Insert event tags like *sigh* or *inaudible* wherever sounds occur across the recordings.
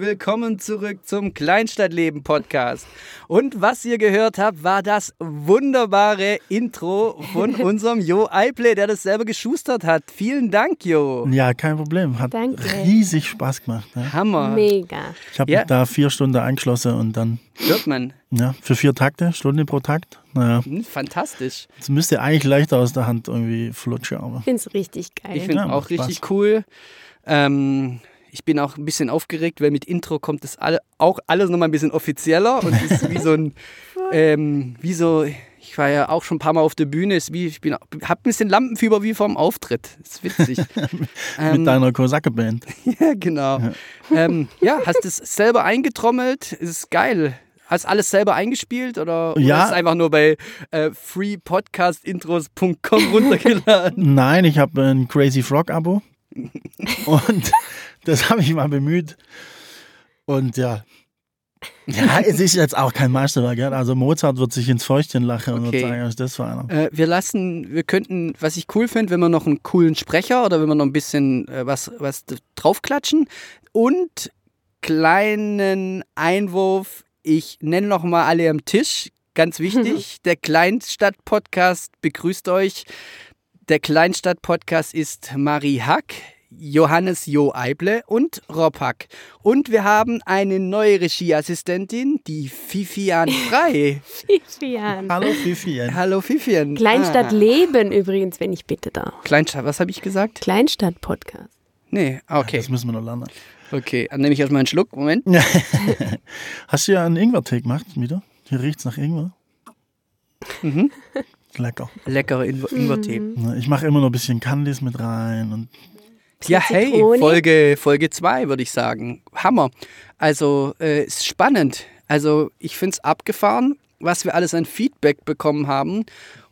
willkommen zurück zum Kleinstadtleben Podcast. Und was ihr gehört habt, war das wunderbare Intro von *laughs* unserem Jo Eiple, der das selber geschustert hat. Vielen Dank, Jo. Ja, kein Problem. Hat Danke. riesig Spaß gemacht. Ne? Hammer. Mega. Ich habe Ja. mich da vier Stunden angeschlossen und dann Hört man. ja, für vier Takte, Stunde pro Takt. Naja, Hm, Fantastisch. es müsste eigentlich leichter aus der Hand irgendwie flutschen, aber Ich finde es richtig geil. Ich finde Ja, auch richtig Spaß. cool. Ähm, ich bin auch ein bisschen aufgeregt, weil mit Intro kommt das alle, auch alles nochmal ein bisschen offizieller und ist wie so ein, *laughs* ähm, wie so, ich war ja auch schon ein paar Mal auf der Bühne, ist wie, ich bin, hab ein bisschen Lampenfieber wie vorm Auftritt. Ist witzig. *laughs* Ähm, mit deiner Kosake-Band. *laughs* ja, genau. Ähm, ja, hast du es selber eingetrommelt? Ist geil. Hast alles selber eingespielt oder, oder Ja. ist es einfach nur bei äh, freepodcastintros.com runtergeladen? Nein, ich habe ein Crazy Frog-Abo und das habe ich mal bemüht. Und ja. Ja, *laughs* es ist jetzt auch kein Meisterwerk. Also Mozart wird sich ins Fäustchen lachen und Okay. wird sagen, das für einer? Äh, wir lassen, wir könnten, was ich cool finde, wenn wir noch einen coolen Sprecher oder wenn wir noch ein bisschen äh, was, was draufklatschen und kleinen Einwurf, ich nenne noch mal alle am Tisch, ganz wichtig, *laughs* der Kleinstadt-Podcast begrüßt euch. Der Kleinstadt-Podcast ist Marie Hack, Johannes Jo Eible und Rob Hack. Und wir haben eine neue Regieassistentin, die Fifian *laughs* Frei. Vivian. Hallo Fifi. Hallo Fifian. Kleinstadt Ah. Leben übrigens, wenn ich bitte darf. Kleinstadt, was habe ich gesagt? Kleinstadt-Podcast. Nee, ah, okay. Das müssen wir noch lernen. Okay, dann nehme ich erstmal einen Schluck. Moment. *laughs* Hast du ja einen Ingwer-Tee gemacht wieder? Hier riecht es nach Ingwer. Mhm. Lecker. Leckere Ingwer- Ingwertee. Ich mache immer noch ein bisschen Candice mit rein. Und Ja, hey, Zitrone? Folge Folge 2 würde ich sagen. Hammer. Also, äh, ist spannend. Also, ich finde es abgefahren, was wir alles an Feedback bekommen haben.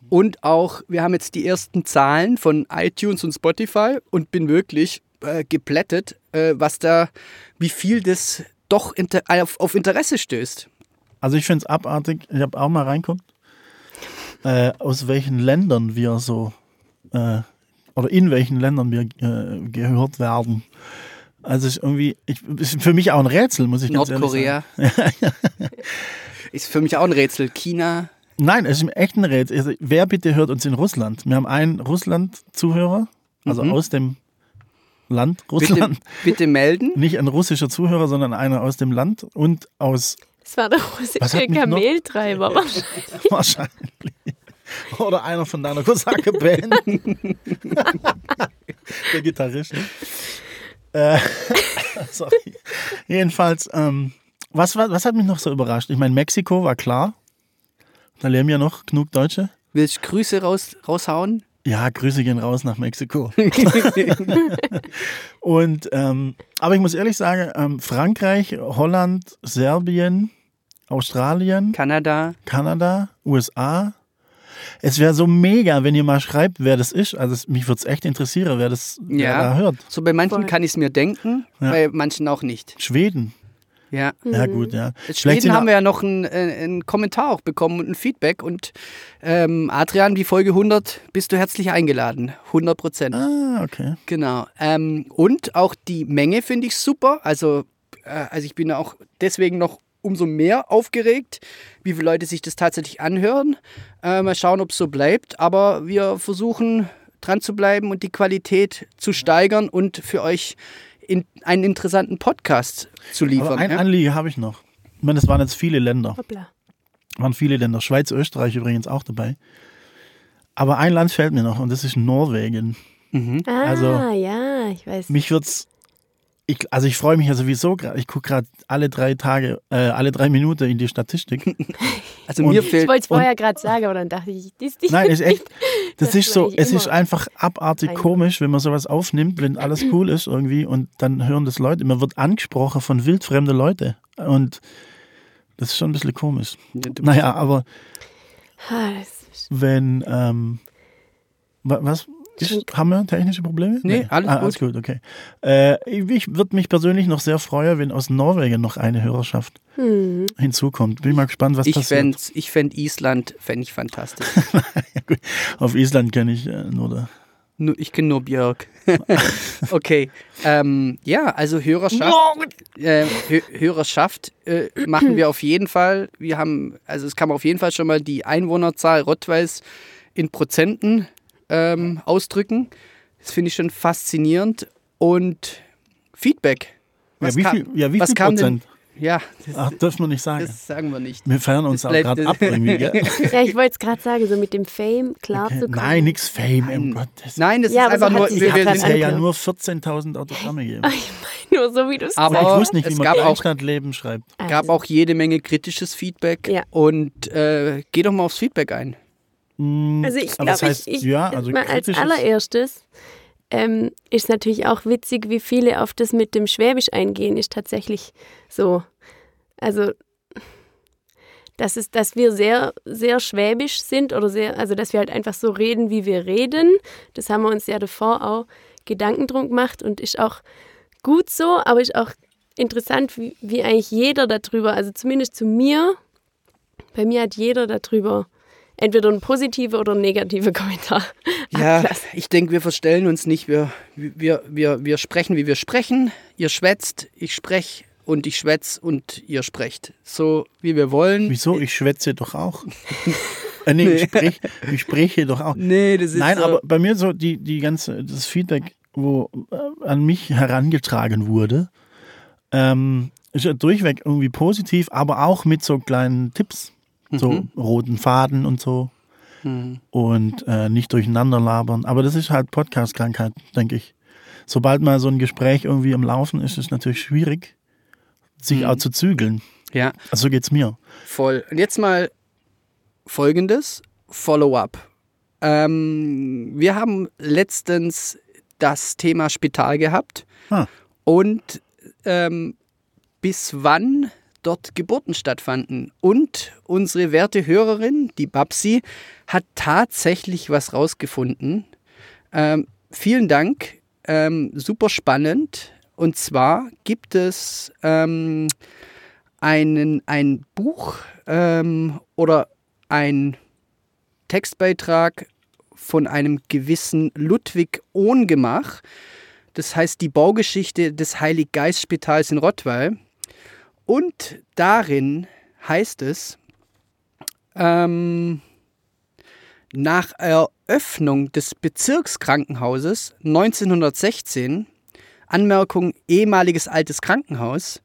Und auch, wir haben jetzt die ersten Zahlen von iTunes und Spotify und bin wirklich äh, geplättet, äh, was da, wie viel das doch inter auf, auf Interesse stößt. also ich finde es abartig. Ich habe auch mal reinguckt, äh, aus welchen Ländern wir so, äh, oder in welchen Ländern wir äh, gehört werden. Also ist irgendwie, ich, ist für mich auch ein Rätsel, muss ich ganz ehrlich sagen. *laughs* Nordkorea. *laughs* ist für mich auch ein Rätsel. China. Nein, es ist echt ein Rätsel. Also, wer bitte hört uns in Russland? Wir haben einen Russland-Zuhörer, also Mhm. aus dem Land Bitte, Russland. bitte melden. *laughs* Nicht ein russischer Zuhörer, sondern einer aus dem Land und aus Das war der Was russische hat mich noch- Kameltreiber. wahrscheinlich. *laughs* Oder einer von deiner Kosake-Band. *laughs* Der Gitarrist. Äh, *laughs* sorry. Jedenfalls, ähm, was, war- was hat mich noch so überrascht? Ich meine, Mexiko war klar. Da leben ja noch genug Deutsche. Willst du Grüße raus, raushauen? Ja, Grüße gehen raus nach Mexiko. Und, ähm, aber ich muss ehrlich sagen, ähm, Frankreich, Holland, Serbien, Australien, Kanada. Kanada, USA. Es wäre so mega, wenn ihr mal schreibt, wer das ist. Also es, mich würde es echt interessieren, wer das wer Ja. da hört. So bei manchen Voll. kann ich es mir denken, Ja. bei manchen auch nicht. Schweden. Ja. Ja, gut, ja. Vielleicht Schweden haben wir ja noch einen, äh, einen Kommentar auch bekommen und ein Feedback. Und ähm, Adrian, die Folge 100, bist du herzlich eingeladen. 100 Prozent. Ah, okay. Genau. Ähm, und auch die Menge finde ich super. Also, äh, also ich bin auch deswegen noch umso mehr aufgeregt, wie viele Leute sich das tatsächlich anhören. Äh, mal schauen, ob es so bleibt. Aber wir versuchen dran zu bleiben und die Qualität zu steigern und für euch in, einen interessanten Podcast zu liefern. Aber ein ja? Anliegen habe ich noch. Ich meine, es waren jetzt viele Länder. Hoppla. waren viele Länder. Schweiz, Österreich übrigens auch dabei. Aber ein Land fällt mir noch und das ist Norwegen. Mhm. Ah, Also, ja, ich weiß. Mich wird's. Ich, also ich freue mich ja sowieso gerade. Ich gucke gerade alle drei Tage, äh, alle drei Minuten in die Statistik. *laughs* Also Und- mir ich fehlt wollte es vorher gerade sagen, aber dann dachte ich, das ist Nein, ist echt. *laughs* Das, Das ist so, ich es ist einfach abartig ein- komisch, wenn man sowas aufnimmt, wenn alles *clears throat* cool ist irgendwie und dann hören das Leute. Man wird angesprochen von wildfremden Leuten. Und das ist schon ein bisschen komisch. Naja, aber wenn, ähm, wa- was? Ist, haben wir technische Probleme? Nee, alles ah, gut. alles gut, okay. Äh, ich würde mich persönlich noch sehr freuen, wenn aus Norwegen noch eine Hörerschaft Hm. hinzukommt. Bin mal gespannt, was Ich passiert. fände ich fänd Island fänd ich fantastisch. *laughs* Ja, gut. Auf Island kenne ich äh, nur Nur, ich kenne nur Björk. *laughs* okay. Ähm, ja, also Hörerschaft, äh, Hö Hörerschaft äh, machen wir auf jeden Fall. Wir haben, also es kann man auf jeden Fall schon mal die Einwohnerzahl Rottweils in Prozenten ähm, ausdrücken. Das finde ich schon faszinierend. Und Feedback. Ja, Was wie kam- viel, ja, wie was viel kam denn- Prozent? Ja, das, Ach, dürfen wir nicht sagen. das sagen wir nicht. wir feiern uns das auch gerade ab irgendwie, gell? *laughs* Ja, ich wollte es gerade sagen, so mit dem Fame klar Okay. zu kommen. Nein, nix Fame, Nein. um Gottes Nein, das Ja, ist so einfach hat nur. Wir, ja wir sind, ja nur 14.000 Autogramme gegeben. Nur so, wie du es Aber- ich wusste nicht, es wie man gab auch- Kleinstadtleben schreibt. gab auch jede Menge kritisches Feedback. Ja. Und äh, geh doch mal aufs Feedback ein. Mm, Also ich glaube, heißt, ich, ich ja, also als allererstes ähm, ist natürlich auch witzig, wie viele auf das mit dem Schwäbisch eingehen, ist tatsächlich so. Also dass es, dass wir sehr, sehr schwäbisch sind oder sehr, also dass wir halt einfach so reden, wie wir reden. Das haben wir uns ja davor auch Gedanken drum gemacht und ist auch gut so, aber ist auch interessant, wie, wie eigentlich jeder darüber, also zumindest zu mir, bei mir hat jeder darüber entweder ein positiver oder ein negativer *laughs* Kommentar. Ja, abgelassen. ich denke, wir verstellen uns nicht. Wir, wir, wir, wir sprechen, wie wir sprechen. Ihr schwätzt, ich spreche und ich schwätz und ihr sprecht. So, wie wir wollen. Wieso? Ich schwätze doch auch. äh, nee, Ich, *laughs* sprech, ich spreche doch auch. Nee, das ist Nein, so, aber bei mir so die, die ganze, das Feedback, wo äh, an mich herangetragen wurde, ähm, ist ja durchweg irgendwie positiv, aber auch mit so kleinen Tipps. So Mhm. roten Faden und so. Und äh, nicht durcheinander labern. Aber das ist halt Podcast-Krankheit, denke ich. Sobald mal so ein Gespräch irgendwie am Laufen ist, ist es natürlich schwierig, sich Mhm. auch zu zügeln. Ja, Also so geht's mir. voll. Und jetzt mal folgendes: Follow-up. Ähm, wir haben letztens das Thema Spital gehabt Ah. und ähm, bis wann dort Geburten stattfanden. Und unsere werte Hörerin, die Babsi, hat tatsächlich was rausgefunden. Ähm, vielen Dank, ähm, super spannend. Und zwar gibt es ähm, einen, ein Buch ähm, oder ein Textbeitrag von einem gewissen Ludwig Ohngemach. Das heißt die Baugeschichte des Heiliggeistspitals in Rottweil. Und darin heißt es, ähm, nach Eröffnung des Bezirkskrankenhauses 1916, Anmerkung ehemaliges altes Krankenhaus,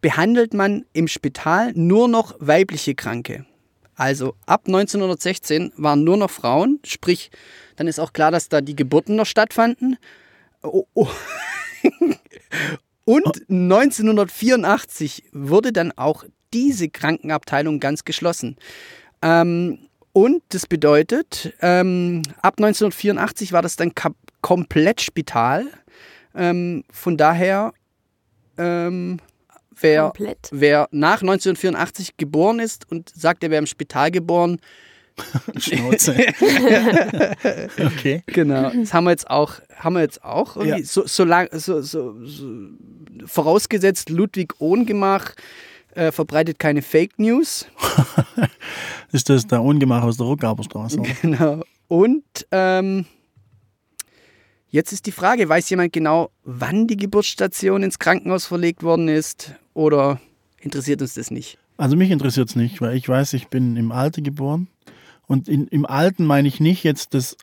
behandelt man im Spital nur noch weibliche Kranke. Also ab 1916 waren nur noch Frauen, sprich, dann ist auch klar, dass da die Geburten noch stattfanden. Oh, oh. *laughs* Und 1984 wurde dann auch diese Krankenabteilung ganz geschlossen. Ähm, und das bedeutet, ähm, ab 1984 war das dann komplett Spital. Ähm, von daher, ähm, wer, Komplett. wer nach 1984 geboren ist und sagt, er wäre im Spital geboren, *laughs* Schnauze. *laughs* okay. Genau, das haben wir jetzt auch, haben wir jetzt auch irgendwie Ja. so, so lang, so, so, so vorausgesetzt, Ludwig Ohngemach äh, verbreitet keine Fake News. *laughs* Ist das der Ungemach aus der Ruckaberstraße? oder? Genau. Und ähm, jetzt ist die Frage, weiß jemand genau, wann die Geburtsstation ins Krankenhaus verlegt worden ist oder interessiert uns das nicht? Also mich interessiert es nicht, weil ich weiß, ich bin im Alten geboren. Und in, im Alten meine ich nicht jetzt das,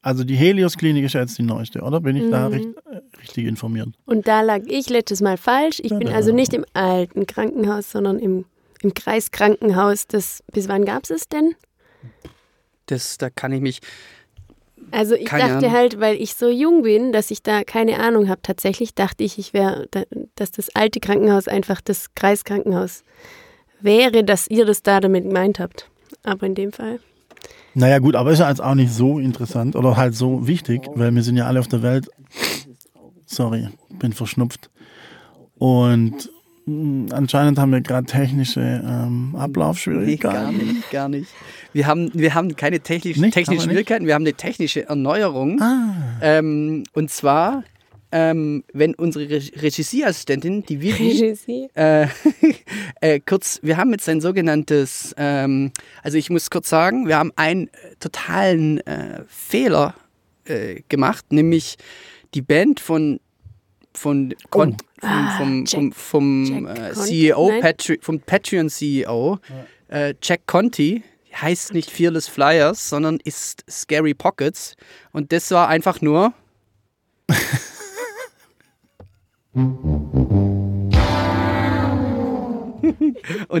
also die Helios-Klinik ist ja jetzt die neueste, oder? Bin ich da Mhm. richt, äh, richtig informiert? Und da lag ich letztes Mal falsch. Ich bin Tada. also nicht im alten Krankenhaus, sondern im, im Kreiskrankenhaus. Das, bis wann gab es es denn? Das, da kann ich mich. Also ich Keine dachte Ahnung. halt, weil ich so jung bin, dass ich da keine Ahnung habe. Tatsächlich dachte ich, ich wäre, da, dass das alte Krankenhaus einfach das Kreiskrankenhaus wäre, dass ihr das da damit gemeint habt. Aber in dem Fall. Naja gut, aber ist ja jetzt auch nicht so interessant oder halt so wichtig, weil wir sind ja alle auf der Welt. Sorry, bin verschnupft. Und mh, anscheinend haben wir gerade technische ähm, Nee, gar Ablaufschwierigkeiten. nicht, gar nicht. Wir haben, wir haben keine technisch, Nicht? technischen Haben wir? Schwierigkeiten, wir haben eine technische Erneuerung. Ah, Ähm, und zwar, ähm, wenn unsere Re Regieassistentin, die Vivi, Regie. äh, *laughs* äh, kurz, wir haben jetzt ein sogenanntes, ähm, also ich muss kurz sagen, wir haben einen äh, totalen äh, Fehler äh, gemacht, nämlich die Band von von, Con Ah, vom, vom, Jack- vom, vom Jack äh, Conti? CEO. Patri vom Patreon CEO, äh, Jack Conti, heißt nicht Fearless Flyers, sondern ist Scary Pockets. Und das war einfach nur. *laughs* *laughs* Und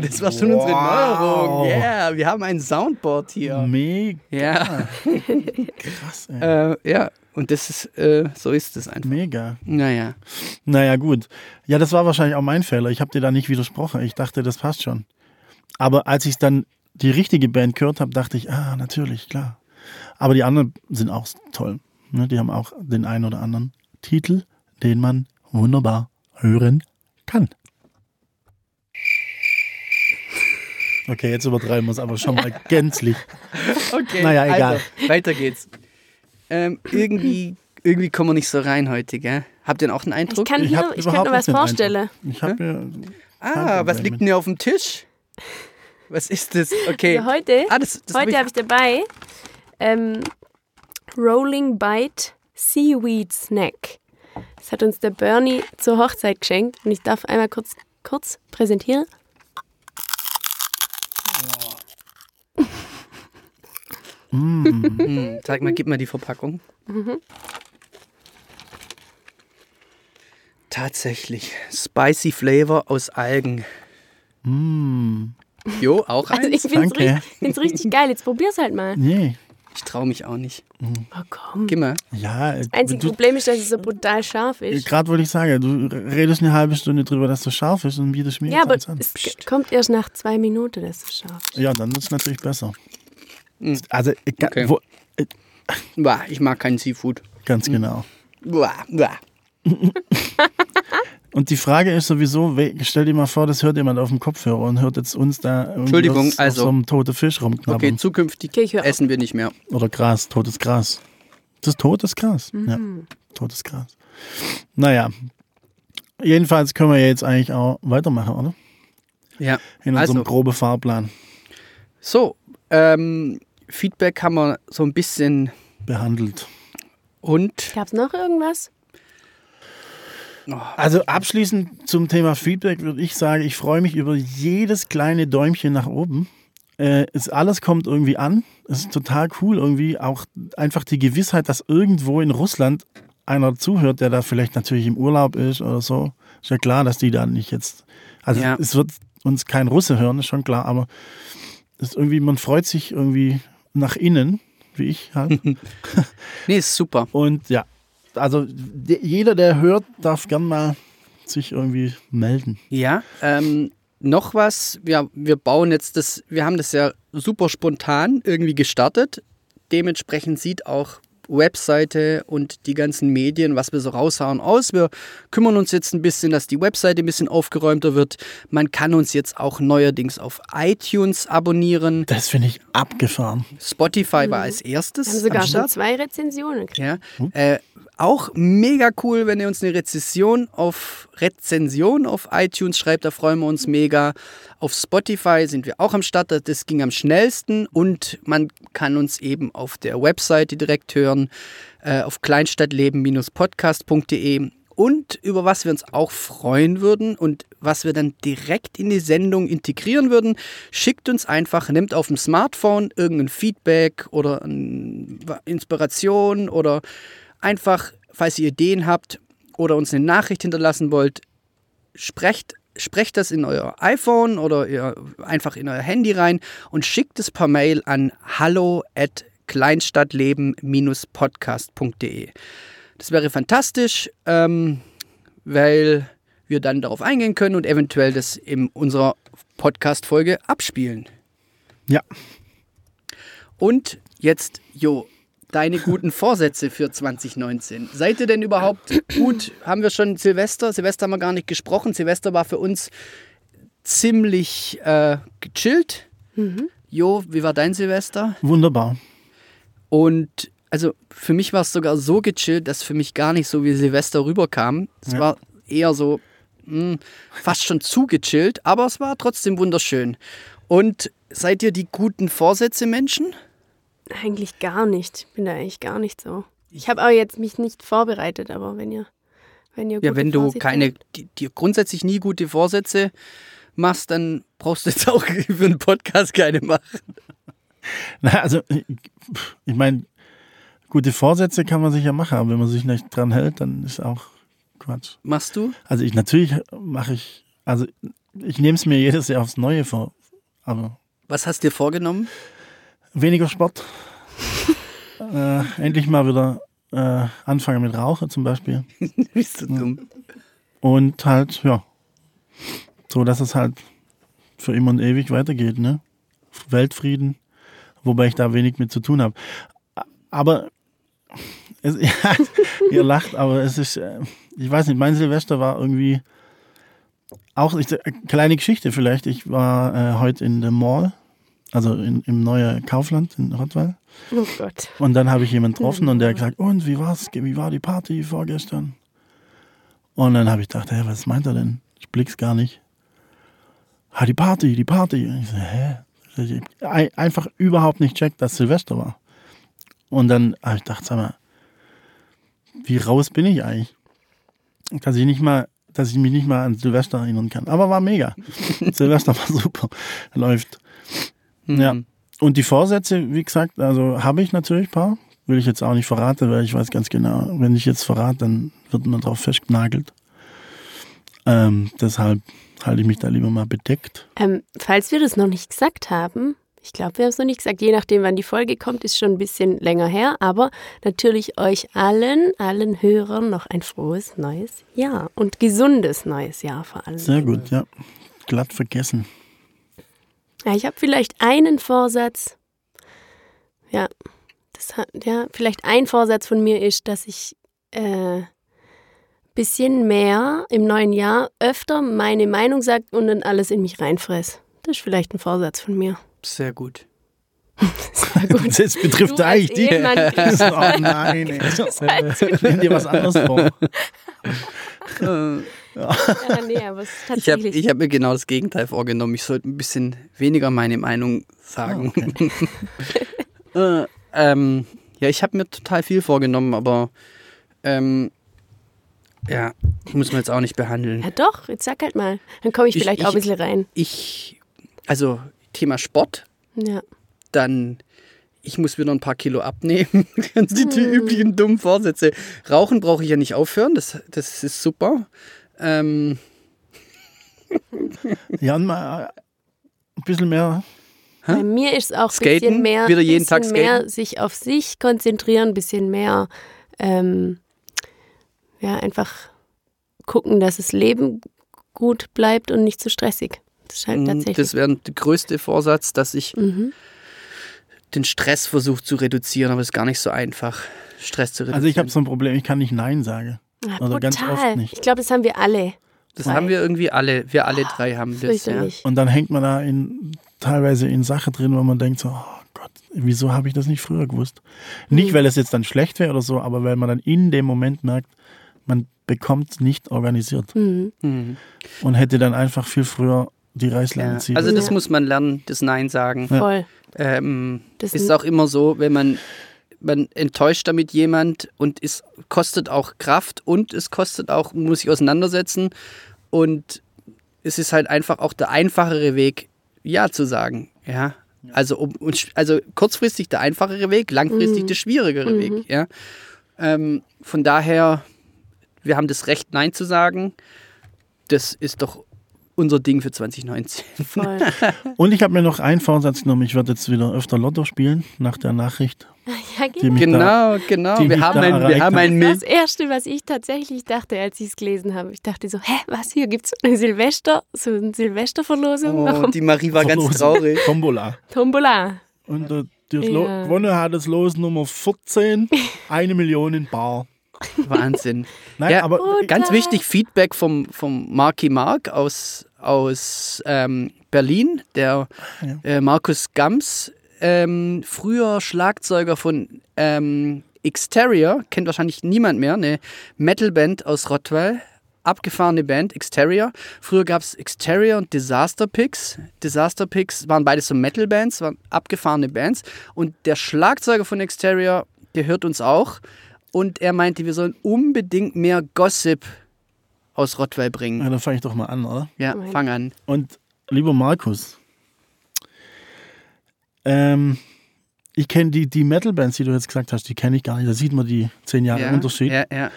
das war schon unsere Neuerung. Yeah, wir haben ein Soundboard hier. Mega Ja, krass, ey. äh, ja. Und das ist, äh, so ist es einfach. Mega. Naja. Naja, gut. Ja, das war wahrscheinlich auch mein Fehler. Ich habe dir da nicht widersprochen. Ich dachte, das passt schon. Aber als ich dann die richtige Band gehört habe, dachte ich, ah, natürlich, klar. Aber die anderen sind auch toll. Ne? Die haben auch den einen oder anderen Titel, den man wunderbar hören kann. Okay, jetzt übertreiben wir es aber schon mal *laughs* gänzlich. Okay, Naja, egal. Also, weiter geht's. Ähm, irgendwie, irgendwie kommen wir nicht so rein heute, gell? Habt ihr denn auch einen Ich Eindruck? kann Ich hab ich kann noch was vorstellen. Ich habe mir ah, was liegt denn hier auf dem Tisch? Was ist das? Okay. Also heute ah, das, das hab heute habe ich dabei ähm, Rolling Bite Seaweed Snack. Das hat uns der Bernie zur Hochzeit geschenkt und ich darf einmal kurz, kurz präsentieren. Hm, sag mal, gib mal die Verpackung. Tatsächlich. Spicy Flavor aus Algen. Jo, auch Also ich eins? finde es Danke. richtig, richtig geil. Jetzt probier's halt mal. Nee. Ich traue mich auch nicht. Oh komm. Gib mal. Ja, äh, Einzige du, Problem ist, dass es so brutal scharf ist. Gerade wollte ich sagen, du redest eine halbe Stunde drüber, dass das scharf ist und bietest mir Ja, aber an. es g- kommt erst nach zwei Minuten, dass es scharf ist. Ja, dann ist es natürlich besser. Also, ich, Okay. wo, äh, Uah, ich mag keinen Seafood. ganz genau. Uah, uah. *laughs* Und die Frage ist sowieso, stell dir mal vor, das hört jemand auf dem Kopfhörer und hört jetzt uns da Entschuldigung, auf also- so einem toten Fisch rumknabbern. Okay, zukünftig Okay, auf. essen wir nicht mehr. Oder Gras, totes Gras. Das ist totes Gras. Ja, totes Gras. Naja, jedenfalls können wir jetzt eigentlich auch weitermachen, oder? Ja. In unserem Also, groben Fahrplan so, ähm, Feedback haben wir so ein bisschen behandelt. und Gab's noch irgendwas? Also abschließend zum Thema Feedback würde ich sagen, ich freue mich über jedes kleine Däumchen nach oben. Äh, es, alles kommt irgendwie an. Es ist total cool irgendwie. Auch einfach die Gewissheit, dass irgendwo in Russland einer zuhört, der da vielleicht natürlich im Urlaub ist oder so. Ist ja klar, dass die da nicht jetzt. Also Ja. es wird uns kein Russe hören, ist schon klar, aber es ist irgendwie, man freut sich irgendwie nach innen, wie ich halt. *laughs* nee, ist super. Und ja, also de- jeder, der hört, darf gern mal sich irgendwie melden. Ja, ähm, noch was, ja, wir bauen jetzt das, wir haben das ja super spontan irgendwie gestartet. Dementsprechend sieht auch Webseite und die ganzen Medien, was wir so raushauen, aus. Wir kümmern uns jetzt ein bisschen, dass die Webseite ein bisschen aufgeräumter wird. Man kann uns jetzt auch neuerdings auf iTunes abonnieren. Das finde ich abgefahren. Spotify war als erstes. Wir haben sogar schon zwei Rezensionen gekriegt. Ja. Äh, auch mega cool, wenn ihr uns eine Rezession auf Rezension auf iTunes schreibt, da freuen wir uns mega. Auf Spotify sind wir auch am Start, das ging am schnellsten und man kann uns eben auf der Webseite direkt hören, äh, auf kleinstadtleben-podcast.de. Und über was wir uns auch freuen würden und was wir dann direkt in die Sendung integrieren würden, schickt uns einfach, nehmt auf dem Smartphone irgendein Feedback oder Inspiration oder einfach, falls ihr Ideen habt oder uns eine Nachricht hinterlassen wollt, sprecht, sprecht das in euer iPhone oder ihr einfach in euer Handy rein und schickt es per Mail an hallo at kleinstadtleben-podcast.de. Das wäre fantastisch, ähm, weil wir dann darauf eingehen können und eventuell das in unserer Podcast-Folge abspielen. Ja. Und jetzt, Jo, deine guten Vorsätze für 2019. Seid ihr denn überhaupt gut? Haben wir schon Silvester? Silvester haben wir gar nicht gesprochen. Silvester war für uns ziemlich äh, gechillt. Jo, wie war dein Silvester? Wunderbar. Und also für mich war es sogar so gechillt, dass für mich gar nicht so wie Silvester rüberkam. Es Ja. war eher so mh, fast schon zu gechillt, aber es war trotzdem wunderschön. Und seid ihr die guten Vorsätze Menschen? Eigentlich gar nicht. Ich bin da eigentlich gar nicht so. Ich habe auch jetzt mich nicht vorbereitet, aber wenn ihr, wenn ihr Ja, wenn du Vorsätze keine, dir grundsätzlich nie gute Vorsätze machst, dann brauchst du jetzt auch *laughs* für einen Podcast keine machen. Na, also, ich, ich meine, gute Vorsätze kann man sich ja machen, aber wenn man sich nicht dran hält, dann ist auch Quatsch. Machst du? Also ich natürlich mache ich, also ich nehme es mir jedes Jahr aufs Neue vor, aber Was hast du dir vorgenommen? Weniger Sport. *laughs* äh, endlich mal wieder äh, anfangen mit Rauchen zum Beispiel. *laughs* Bist du dumm? Und halt, ja, so dass es halt für immer und ewig weitergeht, ne? Weltfrieden, wobei ich da wenig mit zu tun habe. Aber es, *laughs* ja, ihr lacht, aber es ist, äh, ich weiß nicht, mein Silvester war irgendwie auch ich, äh, kleine Geschichte vielleicht. Ich war äh, heute in der Mall, also in, im neuen Kaufland in Rottweil. Oh Gott. Und dann habe ich jemanden getroffen und der hat gesagt, und wie war's? Wie war die Party vorgestern? Und dann habe ich gedacht, hä, was meint er denn? Ich blick's gar nicht. Ah, die Party, die Party. Und ich so, hä? Ich ein- einfach überhaupt nicht checkt, dass Silvester war. Und dann habe ich gedacht, sag mal, wie raus bin ich eigentlich? Dass ich nicht mal, dass ich mich nicht mal an Silvester erinnern kann. Aber war mega. *laughs* Silvester war super. Läuft. Ja. Und die Vorsätze, wie gesagt, also habe ich natürlich ein paar. Will ich jetzt auch nicht verraten, weil ich weiß ganz genau, wenn ich jetzt verrate, dann wird man drauf festgenagelt. Ähm, deshalb halte ich mich da lieber mal bedeckt. Ähm, falls wir das noch nicht gesagt haben, ich glaube, wir haben es noch nicht gesagt, je nachdem, wann die Folge kommt, ist schon ein bisschen länger her, aber natürlich euch allen, allen Hörern noch ein frohes neues Jahr und gesundes neues Jahr vor allem. Sehr gut, ja. Glatt vergessen. Ja, ich habe vielleicht einen Vorsatz. Ja, das hat, ja, vielleicht ein Vorsatz von mir ist, dass ich äh, bisschen mehr im neuen Jahr öfter meine Meinung sage und dann alles in mich reinfress. Das ist vielleicht ein Vorsatz von mir. Sehr gut. *laughs* Sehr gut. *laughs* Das betrifft Du eigentlich dich. Ehemann *laughs* oh nein, ey. Nimm dir was anderes vor. Äh, Ja, nee, aber es ist *laughs* ich habe ich hab mir genau das Gegenteil vorgenommen. Ich sollte ein bisschen weniger meine Meinung sagen. *laughs* äh, ähm, ja, ich habe mir total viel vorgenommen, aber ähm, ja, muss man jetzt auch nicht behandeln. ja, doch, jetzt sag halt mal. Dann komme ich, Ich- vielleicht auch ein ich- bisschen rein. Ich, also Thema Sport, Ja. dann ich muss wieder ein paar Kilo abnehmen. *laughs* Ganz die, die Hm. üblichen dummen Vorsätze. Rauchen brauche ich ja nicht aufhören, das, das ist super. Ähm, *laughs* Ja, und mal äh, ein bisschen mehr. Hä? Bei mir ist es auch ein bisschen mehr, Wieder jeden bisschen Tag mehr skaten? sich auf sich konzentrieren, ein bisschen mehr ähm, ja, einfach gucken, dass das Leben gut bleibt und nicht zu stressig. Das halt tatsächlich. das wäre der größte Vorsatz, dass ich mhm. den Stress versuche zu reduzieren, aber es ist gar nicht so einfach, Stress zu reduzieren. Also ich habe so ein Problem, ich kann nicht Nein sagen. Ja, oder ganz oft nicht. Ich glaube, das haben wir alle. das haben wir irgendwie alle, wir alle drei haben das. Ja. Und dann hängt man da in, teilweise in Sachen drin, wo man denkt so, oh Gott, wieso habe ich das nicht früher gewusst? Nicht, Mhm. weil es jetzt dann schlecht wäre oder so, aber weil man dann in dem Moment merkt, man bekommt es nicht organisiert Mhm. Mhm. und hätte dann einfach viel früher die Reißleine Ja. ziehen. Also das Ja. muss man lernen, das Nein sagen. Ja. Voll. Ähm, Das ist auch immer so, wenn man man enttäuscht damit jemand und es kostet auch Kraft und es kostet auch, man muss sich auseinandersetzen und es ist halt einfach auch der einfachere Weg, Ja zu sagen. Ja. Also, um, also kurzfristig der einfachere Weg, langfristig Mhm. der schwierigere Mhm. Weg. Ja. Ähm, von daher, wir haben das Recht, Nein zu sagen. Das ist doch unser Ding für 2019. Voll. *laughs* Und ich habe mir noch einen Vorsatz genommen, ich werde jetzt wieder öfter Lotto spielen, nach der Nachricht. *laughs* ja, genau. Genau, genau. die Wir haben, ein, wir haben ein Das Mil war das Erste, was ich tatsächlich dachte, als ich es gelesen habe. Ich dachte so, hä, was, hier gibt es eine Silvester, so eine Silvesterverlosung? Oh, Warum? die Marie war ganz Verlosen. traurig. Tombola. Tombola. Und äh, das Lo Ja. gewonnen hat das Los Nummer 14, *laughs* eine Million in Bar. Wahnsinn. Nein, Ja, aber Gut. Ganz wichtig, Feedback vom, vom Marky Mark aus, aus ähm, Berlin, der Ja. äh, Markus Gams, ähm, früher Schlagzeuger von ähm, Exterior, kennt wahrscheinlich niemand mehr, eine Metalband aus Rottweil. Abgefahrene Band, Exterior. Früher gab es Exterior und Disaster Picks. Disaster Picks waren beides so Metal-Bands, waren abgefahrene Bands. Und der Schlagzeuger von Exterior, der hört uns auch. und er meinte, wir sollen unbedingt mehr Gossip aus Rottweil bringen. Ja, dann fange ich doch mal an, oder? Ja, fang an. Und lieber Markus, ähm, ich kenne die, die Metal-Bands, die du jetzt gesagt hast, die kenne ich gar nicht. Da sieht man die zehn Jahre ja, Unterschied. Ja, ja.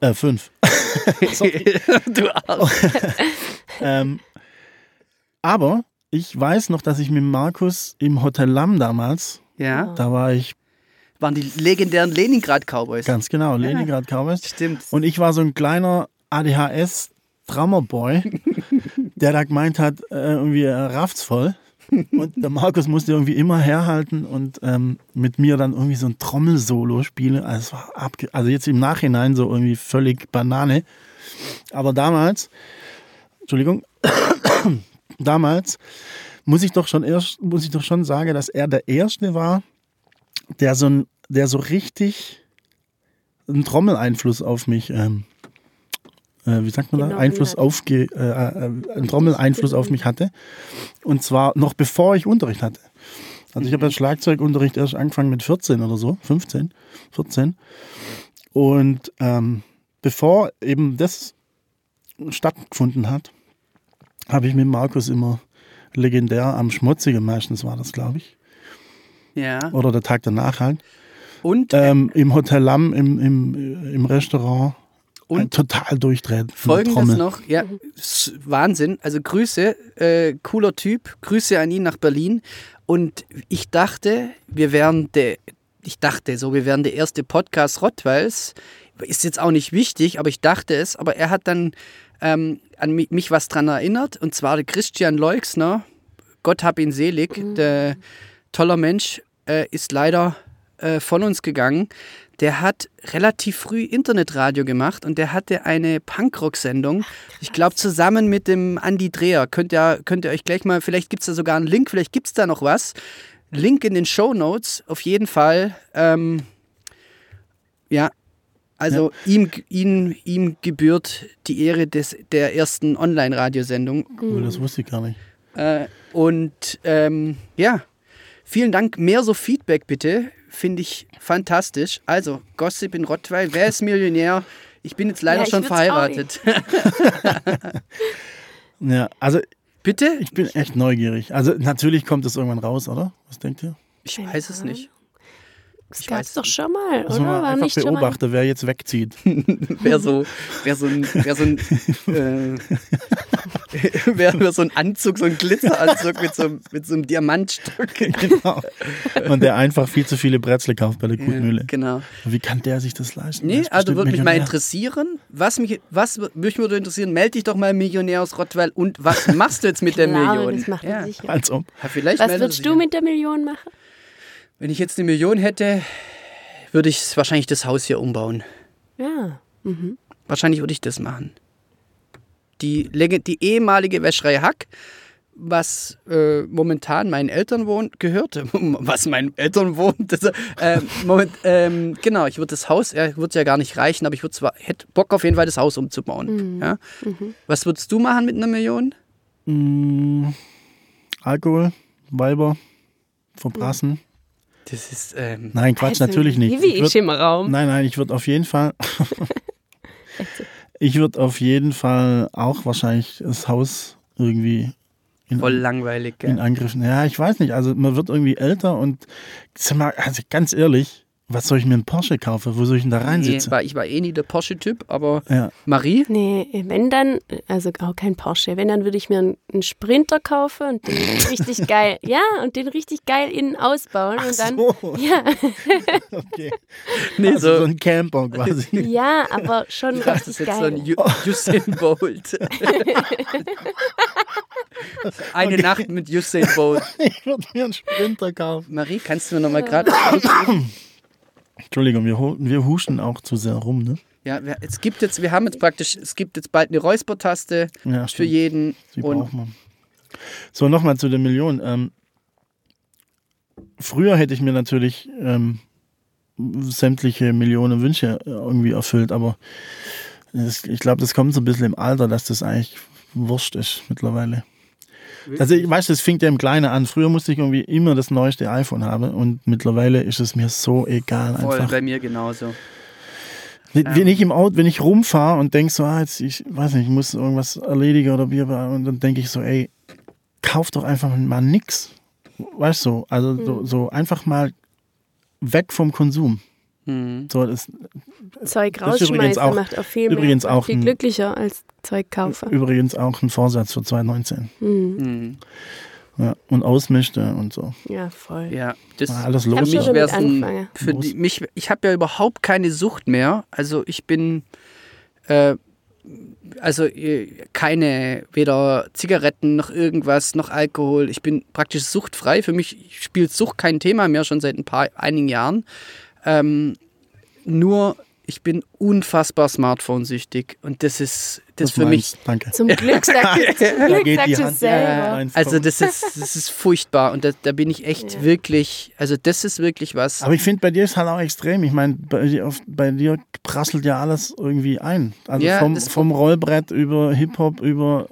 Äh, fünf. *laughs* du Arsch. *laughs* ähm, aber ich weiß noch, dass ich mit Markus im Hotel Lamm damals, Ja, da war ich waren die legendären Leningrad-Cowboys. ganz genau, Leningrad Cowboys. Stimmt. Und ich war so ein kleiner ADHS Drummerboy, *laughs* der da gemeint hat, äh, irgendwie er rafft's voll. Und der Markus musste irgendwie immer herhalten und ähm, mit mir dann irgendwie so ein Trommelsolo spielen. Also, also jetzt im Nachhinein so irgendwie völlig Banane. Aber damals, Entschuldigung, *coughs* damals muss ich doch schon erst, muss ich doch schon sagen, dass er der Erste war, der so, ein, der so richtig einen Trommeleinfluss auf mich, ähm, äh, wie sagt man da, Genommen Einfluss hat. auf, äh, äh, einen Trommeleinfluss auf mich hatte. Und zwar noch bevor ich Unterricht hatte. Also ich habe ja Schlagzeugunterricht erst angefangen mit 14 oder so, 15, 14. Und ähm, bevor eben das stattgefunden hat, habe ich mit Markus immer legendär am Schmutzigen meistens war das, glaube ich. Ja. Oder der Tag danach halt. Und, Ähm, Im Hotel Lamm, im, im, im Restaurant. Und äh, total durchdreht. mit folgendes Trommel. noch, ja, Wahnsinn. Also Grüße, äh, cooler Typ, Grüße an ihn nach Berlin. Und ich dachte, wir wären der, ich dachte so, wir wären der erste Podcast Rottweils. Ist jetzt auch nicht wichtig, aber ich dachte es. Aber er hat dann ähm, an mi- mich was dran erinnert. Und zwar der Christian Leuxner, Gott hab ihn selig, der toller Mensch, äh, ist leider äh, von uns gegangen. Der hat relativ früh Internetradio gemacht und der hatte eine Punkrock-Sendung. Ich glaube, zusammen mit dem Andy Dreher. Könnt ihr, könnt ihr euch gleich mal, vielleicht gibt es da sogar einen Link, vielleicht gibt es da noch was. Link in den Show Notes, auf jeden Fall. Ähm, ja, also Ihm, ihm, ihm gebührt die Ehre des, der ersten Online-Radiosendung. Cool, das wusste ich gar nicht. Äh, und ähm, ja, vielen Dank. Mehr so Feedback bitte. Finde ich fantastisch. Also, Gossip in Rottweil. Wer ist Millionär? Ich bin jetzt leider Ja, schon verheiratet. *laughs* Ja, also bitte? ich bin echt neugierig. Also natürlich kommt das irgendwann raus, oder? Was denkt ihr? Ich weiß es nicht. Das Ich gab's weiß doch schon mal, Dass oder? man War einfach nicht schon mal? beobachte, wer jetzt wegzieht. *laughs* Wer so, wer so ein, wer so ein, *laughs* äh, *laughs* wer so ein Anzug, so ein Glitzeranzug mit so, einem- mit so einem Diamantstück. *laughs* genau. Und der einfach viel zu viele Brezel kauft bei der Gutmühle. Genau. Wie kann der sich das leisten? Nee, ist also würde mich mal interessieren, was mich, was mich würde interessieren, melde dich doch mal Millionär aus Rottweil und was machst du jetzt mit der Klar, Million? das macht er ja. sicher. Als ob. Ja, vielleicht Was würdest du ja. mit der Million machen? Wenn ich jetzt eine Million hätte, würde ich wahrscheinlich das Haus hier umbauen. Ja. Mhm. Wahrscheinlich würde ich das machen. Die, die ehemalige Wäscherei Hack, was äh, momentan meinen Eltern wohnt, gehört, *laughs* was meinen Eltern wohnt, das, äh, moment, ähm, genau, ich würde das Haus, er würde ja gar nicht reichen, aber ich würde zwar, hätte Bock auf jeden Fall das Haus umzubauen. Ja? Was würdest du machen mit einer Million? Mm, Alkohol, Weiber, verbrassen. Das ist, ähm, Nein, Quatsch, Also, natürlich nicht. Wie Ich würd- Raum. Nein, nein, ich würde auf jeden Fall. *laughs* *laughs* ich würde auf jeden Fall auch wahrscheinlich das Haus irgendwie in, voll langweilig. in Gell? Angriff. nehmen. Ja, ich weiß nicht. Also man wird irgendwie älter und also ganz ehrlich, was soll ich mir einen Porsche kaufen? Wo soll ich denn da Nee, reinsitzen? war, ich war eh nie der Porsche-Typ, aber Ja, Marie? Nee, wenn dann, also auch kein Porsche, wenn dann würde ich mir einen, einen Sprinter kaufen und den *laughs* richtig geil, ja, und den richtig geil innen ausbauen und dann, so. *laughs* ja, okay. Nee, Also so ein Camper quasi. ja, aber schon Das richtig ist jetzt so ein geil. Ju- Usain Bolt. *laughs* Eine Nacht mit Usain Bolt. ich würde mir einen Sprinter kaufen. Marie, kannst du mir nochmal gerade. Entschuldigung, wir, wir huschen auch zu sehr rum, ne? Ja, es gibt jetzt, wir haben jetzt praktisch, es gibt jetzt bald eine Räuspertaste Ja, für jeden. Die Und braucht man. So, nochmal zu der Million. Ähm, früher hätte ich mir natürlich ähm, sämtliche Millionen Wünsche äh, irgendwie erfüllt, aber das, ich glaube, das kommt so ein bisschen im Alter, dass das eigentlich wurscht ist mittlerweile. Also ich weiß, das fing ja im Kleinen an. Früher musste ich irgendwie immer das neueste iPhone haben und mittlerweile ist es mir so egal voll einfach. bei mir genauso. Wenn ich im Auto, wenn ich rumfahre und denk so, ah, jetzt, ich weiß nicht, ich muss irgendwas erledigen oder Bier, und dann denke ich so, ey, kauf doch einfach mal nix. Weißt du, also so, so einfach mal weg vom Konsum. Mhm. So, das, Zeug Das ist übrigens rausschmeißen auch- macht auch viel übrigens mehr, auch viel ein- glücklicher als Zeug kaufen. übrigens auch ein Vorsatz für 2019. Mhm. Mhm. Ja, und ausmischte und so. Ja, voll. Ja, das Mal alles los. mich für Los. die, mich, ich habe ja überhaupt keine Sucht mehr. Also ich bin äh, also äh, keine weder Zigaretten noch irgendwas noch Alkohol. Ich bin praktisch suchtfrei. Für mich spielt Sucht kein Thema mehr schon seit ein paar einigen Jahren. Ähm, nur ich bin unfassbar Smartphone-süchtig und das ist das, Das für mich meins. Danke. Zum Glück *laughs* sagt, zum Glück geht sagt es selber. rein. also das ist das ist furchtbar und da, da bin ich echt Ja. wirklich also das ist wirklich was. Aber ich finde, bei dir ist halt auch extrem. Ich meine, bei, bei dir prasselt ja alles irgendwie ein. Also Ja, vom, vom Rollbrett über Hip-Hop, über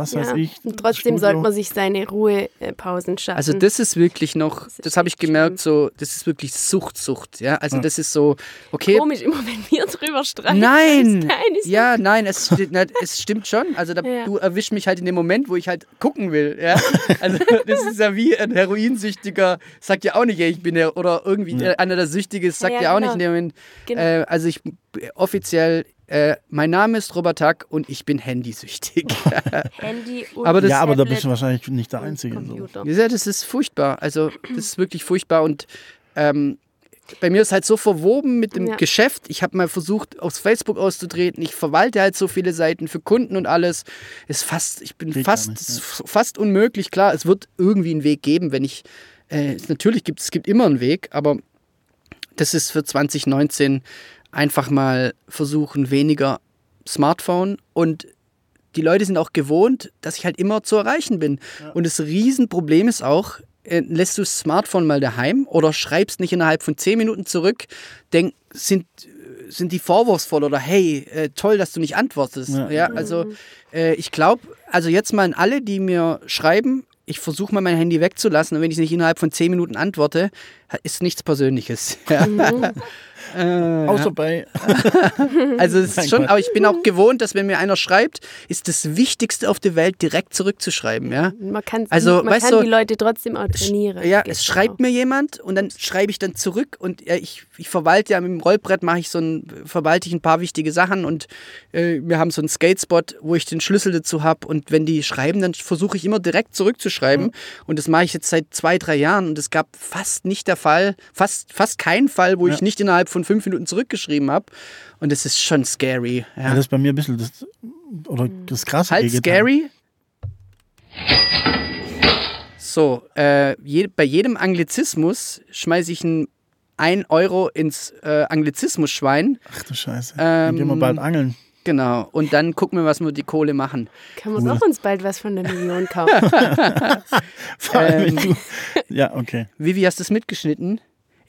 äh, was weiß Ja. ich. Und trotzdem Studio. sollte man sich seine Ruhepausen schaffen. Also das ist wirklich noch, ist das habe ich gemerkt, so, das ist wirklich Sucht, Sucht, ja. Also Ja. das ist so, okay, Komisch, immer wenn wir drüber streiten. nein, ist ja, nein, es, es stimmt schon. Also da, *laughs* Ja. du erwischst mich halt in dem Moment, wo ich halt gucken will, ja. Also *laughs* das ist ja wie ein Heroinsüchtiger sagt ja auch nicht, ey, ich bin der, oder irgendwie Ja. äh, einer der Süchtige sagt ja, Ja, auch genau. nicht in dem Moment. Genau. Äh, also ich offiziell, äh, mein Name ist Robert Tack und ich bin handysüchtig. *laughs* Handy und Aber das- ja, aber da bist du wahrscheinlich nicht der Einzige. So. Ja, das ist furchtbar. Also, das ist wirklich furchtbar. Und ähm, bei mir ist halt so verwoben mit dem Ja. Geschäft. Ich habe mal versucht, aus Facebook auszutreten. Ich verwalte halt so viele Seiten für Kunden und alles. Ist fast, ich bin Geht fast, nicht, ist fast unmöglich. Klar, es wird irgendwie einen Weg geben, wenn ich. Äh, natürlich gibt es gibt immer einen Weg, aber das ist für 2019 einfach mal versuchen, weniger Smartphone und die Leute sind auch gewohnt, dass ich halt immer zu erreichen bin. Und das Riesenproblem ist auch, äh, lässt du das Smartphone mal daheim oder schreibst nicht innerhalb von 10 Minuten zurück, denk, sind, äh, sind die vorwurfsvoll oder hey, äh, toll, dass du nicht antwortest. Ja, Ja. also äh, ich glaube, also jetzt mal an alle, die mir schreiben, ich versuche mal mein Handy wegzulassen und wenn ich nicht innerhalb von 10 Minuten antworte, ist nichts Persönliches. *laughs* Ja. Äh, Außer bei. *laughs* also es ist schon, Gott. aber ich bin auch gewohnt, dass wenn mir einer schreibt, ist das Wichtigste auf der Welt direkt zurückzuschreiben, ja. Man kann, Also, man weißt kann du, die Leute trotzdem auch trainieren. Ja, es schreibt auch. mir jemand und dann schreibe ich dann zurück und ja, ich, ich verwalte ja mit dem Rollbrett mache ich so ein, verwalte ich ein paar wichtige Sachen und äh, wir haben so einen Skatespot, wo ich den Schlüssel dazu habe und wenn die schreiben, dann versuche ich immer direkt zurückzuschreiben und das mache ich jetzt seit zwei, drei Jahren und es gab fast nicht der Fall, fast, fast keinen Fall, wo ich Ja. nicht innerhalb von fünf Minuten zurückgeschrieben habe und das ist schon scary. Ja. Ja. das ist bei mir ein bisschen das, oder das krasse Halt scary. So, äh, je, bei jedem Anglizismus schmeiße ich ein 1 Euro ins äh, Anglizismus-Schwein. Ach du Scheiße. Dann gehen wir Ähm, bald angeln. Genau. Und dann gucken wir, was wir mit die Kohle machen. Kann man auch uns bald was von der Million kaufen. *laughs* Vor allem, ähm, wenn du, ja, okay. Vivi, hast du es mitgeschnitten?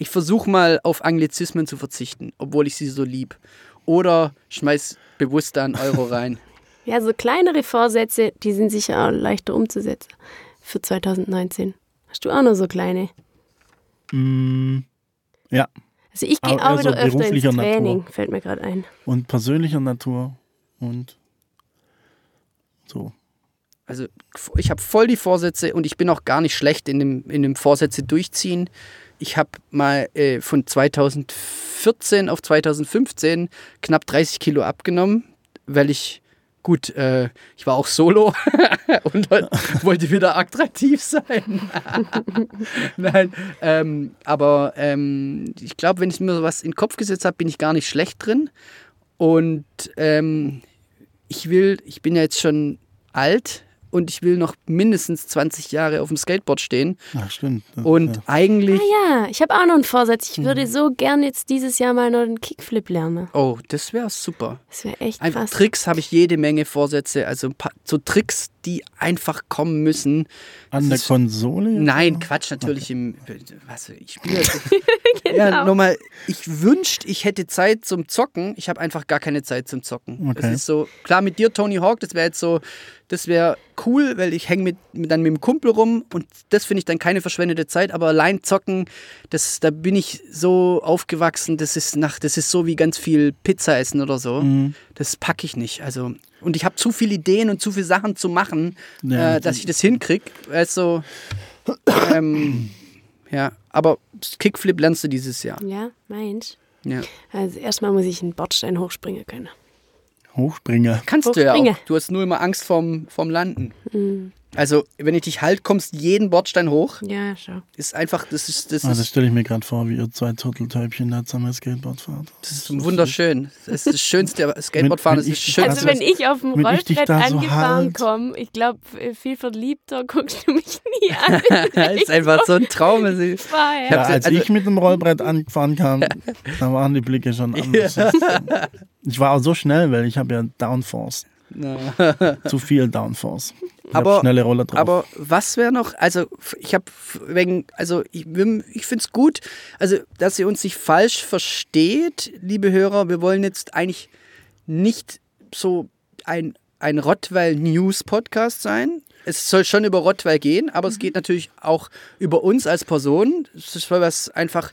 Ich versuche mal auf Anglizismen zu verzichten, obwohl ich sie so lieb. Oder schmeiß bewusst da einen Euro rein. *laughs* ja, so kleinere Vorsätze, die sind sicher auch leichter umzusetzen für 2019. Hast du auch noch so kleine? Mm, ja, Also ich gehe Aber auch eher so wieder öfter ins beruflicher Natur. Training, fällt mir gerade ein. und persönlicher Natur und so. Also ich habe voll die Vorsätze und ich bin auch gar nicht schlecht in dem, in dem Vorsätze durchziehen. Ich habe mal äh, von 2014 auf 2015 knapp 30 Kilo abgenommen, weil ich, gut, äh, ich war auch solo *laughs* und *laughs* wollte wieder attraktiv sein. *laughs* Nein, ähm, aber ähm, ich glaube, wenn ich mir sowas in den Kopf gesetzt habe, bin ich gar nicht schlecht drin. Und ähm, ich will, ich bin ja jetzt schon alt und ich will noch mindestens 20 Jahre auf dem Skateboard stehen. Ach, stimmt. Das- Und ja. eigentlich, Ah ja, ich habe auch noch einen Vorsatz. Ich Mhm. würde so gern jetzt dieses Jahr mal noch einen Kickflip lernen. oh, das wäre super. Das wäre echt Einfach krass. Tricks habe ich jede Menge Vorsätze, also ein paar, so Tricks, die einfach kommen müssen. An der ist- Konsole? Nein, Quatsch, natürlich im, was, ich spiele, *laughs* *laughs* genau. Ja, nochmal, ich wünschte, ich hätte Zeit zum Zocken. Ich habe einfach gar keine Zeit zum Zocken. Okay. Das ist so, klar mit dir, Tony Hawk, das wäre jetzt so, das wäre cool, weil ich hänge mit, mit, dann mit dem Kumpel rum und das finde ich dann keine verschwendete Zeit, aber allein zocken, das, da bin ich so aufgewachsen, das ist nach, das ist so wie ganz viel Pizza essen oder so. Mhm. Das packe ich nicht. Also, und ich habe zu viele Ideen und zu viele Sachen zu machen, Ja, äh, dass ich das hinkriege. Also, ähm, ja, aber Kickflip lernst du dieses Jahr. Ja, meinst Ja. Also erstmal muss ich einen Bordstein hochspringen können. Hochspringer. Kannst du ja auch. Du hast nur immer Angst vorm, vorm Landen. Also, wenn ich dich halt, kommst jeden Bordstein hoch. Ja, schau. Ist einfach, das ist, das Also ist, stelle ich mir gerade vor, wie ihr zwei Turteltäubchen da zusammen Skateboard fahrt. das ist wunderschön. Das ist das Schönste. Skateboardfahren ist das ich- Schönste. Also wenn ich auf dem ich Rollbrett da so angefahren halt- komme, ich glaube, viel verliebter *laughs* guckst du mich nie an. das *laughs* ist einfach so ein Traum. Also, Vorher. *laughs* Ja, als also- ich mit dem Rollbrett angefahren kam, da waren die Blicke schon anders. Ich war auch so schnell, weil ich habe ja Downforce. Zu viel Downforce. Ich Aber- schnelle Roller drauf. Aber was wäre noch, also ich habe wegen, also ich, ich finde es gut, also dass ihr uns nicht falsch versteht, liebe Hörer, wir wollen jetzt eigentlich nicht so ein, ein Rottweil-News-Podcast sein. Es soll schon über Rottweil gehen, aber es geht natürlich auch über uns als Person. Es soll was einfach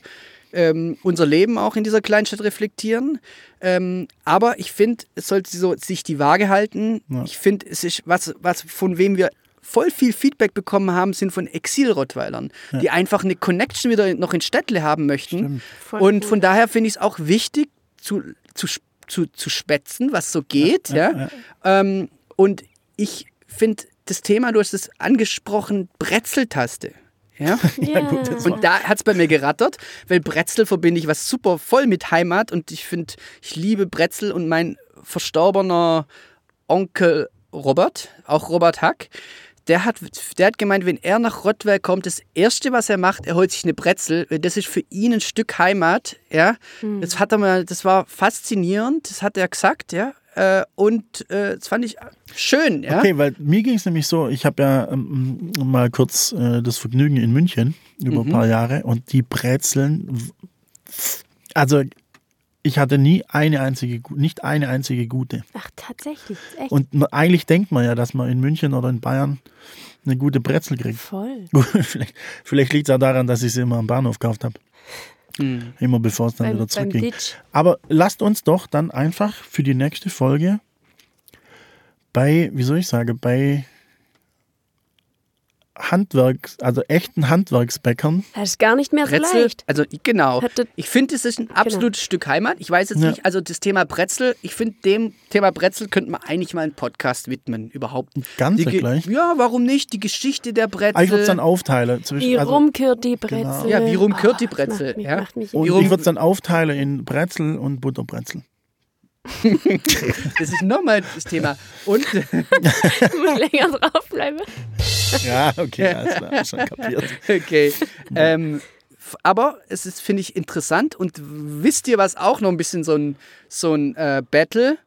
ähm, unser Leben auch in dieser Kleinstadt reflektieren. Ähm, aber ich finde, es sollte so sich die Waage halten. Ja. Ich finde, es ist was, was von wem wir voll viel Feedback bekommen haben, sind von Exil-Rottweilern, die einfach eine Connection wieder noch in Städtle haben möchten. Und von daher finde ich es auch wichtig zu, zu, zu, zu spätzen, was so geht. Ja, Ähm, und ich finde das Thema, du hast es angesprochen, Brezeltaste. *laughs* Ja? Ja. gut, Und da hat es bei mir gerattert, weil Brezel verbinde ich was super voll mit Heimat und ich finde, ich liebe Brezel und mein verstorbener Onkel Robert, auch Robert Hack, der hat, der hat gemeint, wenn er nach Rottweil kommt, das Erste, was er macht, er holt sich eine Brezel, weil das ist für ihn ein Stück Heimat, ja. Das hat er mal, das war faszinierend, das hat er gesagt, ja. Äh, Und äh, das fand ich schön, ja. Okay, weil mir ging es nämlich so, ich habe ja ähm, mal kurz äh, das Vergnügen in München über Mhm. ein paar Jahre und die Brezeln, also ich hatte nie eine einzige, nicht eine einzige gute. Ach, tatsächlich. Echt Und man, eigentlich denkt man ja, dass man in München oder in Bayern eine gute Brezel kriegt. voll. *laughs* Vielleicht vielleicht liegt es auch daran, dass ich sie immer am Bahnhof gekauft habe. Hm. Immer bevor es dann Beim, wieder zurückging. Aber lasst uns doch dann einfach für die nächste Folge bei, wie soll ich sagen, bei Handwerks, also echten Handwerksbäckern. Das ist gar nicht mehr so Brezel, leicht. also genau. Ich finde, es ist ein absolutes Stück Heimat. Ich weiß jetzt Ja. nicht, also das Thema Brezel, ich finde, dem Thema Brezel könnte man eigentlich mal einen Podcast widmen, überhaupt. Die Ge- gleich. Ja, warum nicht? Die Geschichte der Brezel. Aber ich würde es dann aufteilen. Zwischen, Wie also, rumkehrt die Brezel? Ja, wie rumkehrt die Oh, das Brezel, Macht mich, ja. macht mich und ich würde es dann aufteilen in Brezel und Butterbrezel. *laughs* Das ist nochmal das Thema. Und *laughs* ich muss länger draufbleiben. Ja, okay, alles klar, schon kapiert. okay. Ähm, aber es ist, finde ich, interessant. Und wisst ihr, was auch noch ein bisschen so ein, so ein äh, Battle?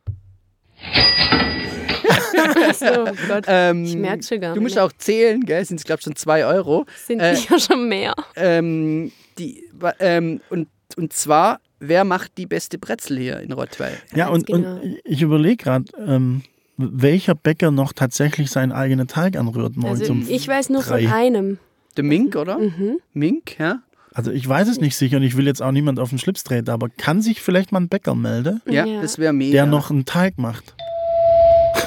Achso, oh Gott. Ähm, Ich merk's schon gar Du musst nicht. auch zählen, gell? Sind es, glaube ich, schon zwei Euro. Sind äh, ja schon mehr. Ähm, die, ähm, und, und zwar, wer macht die beste Brezel hier in Rottweil? Ja, und, genau. und ich überlege gerade, ähm, welcher Bäcker noch tatsächlich seinen eigenen Teig anrührt morgens Also um ich weiß nur drei. von einem. Der Mink, oder? Mhm. Mink, ja? Also ich weiß es nicht sicher und ich will jetzt auch niemand auf den Schlips treten, aber kann sich vielleicht mal ein Bäcker melden, Ja, Ja. das wäre mega. der noch einen Teig macht?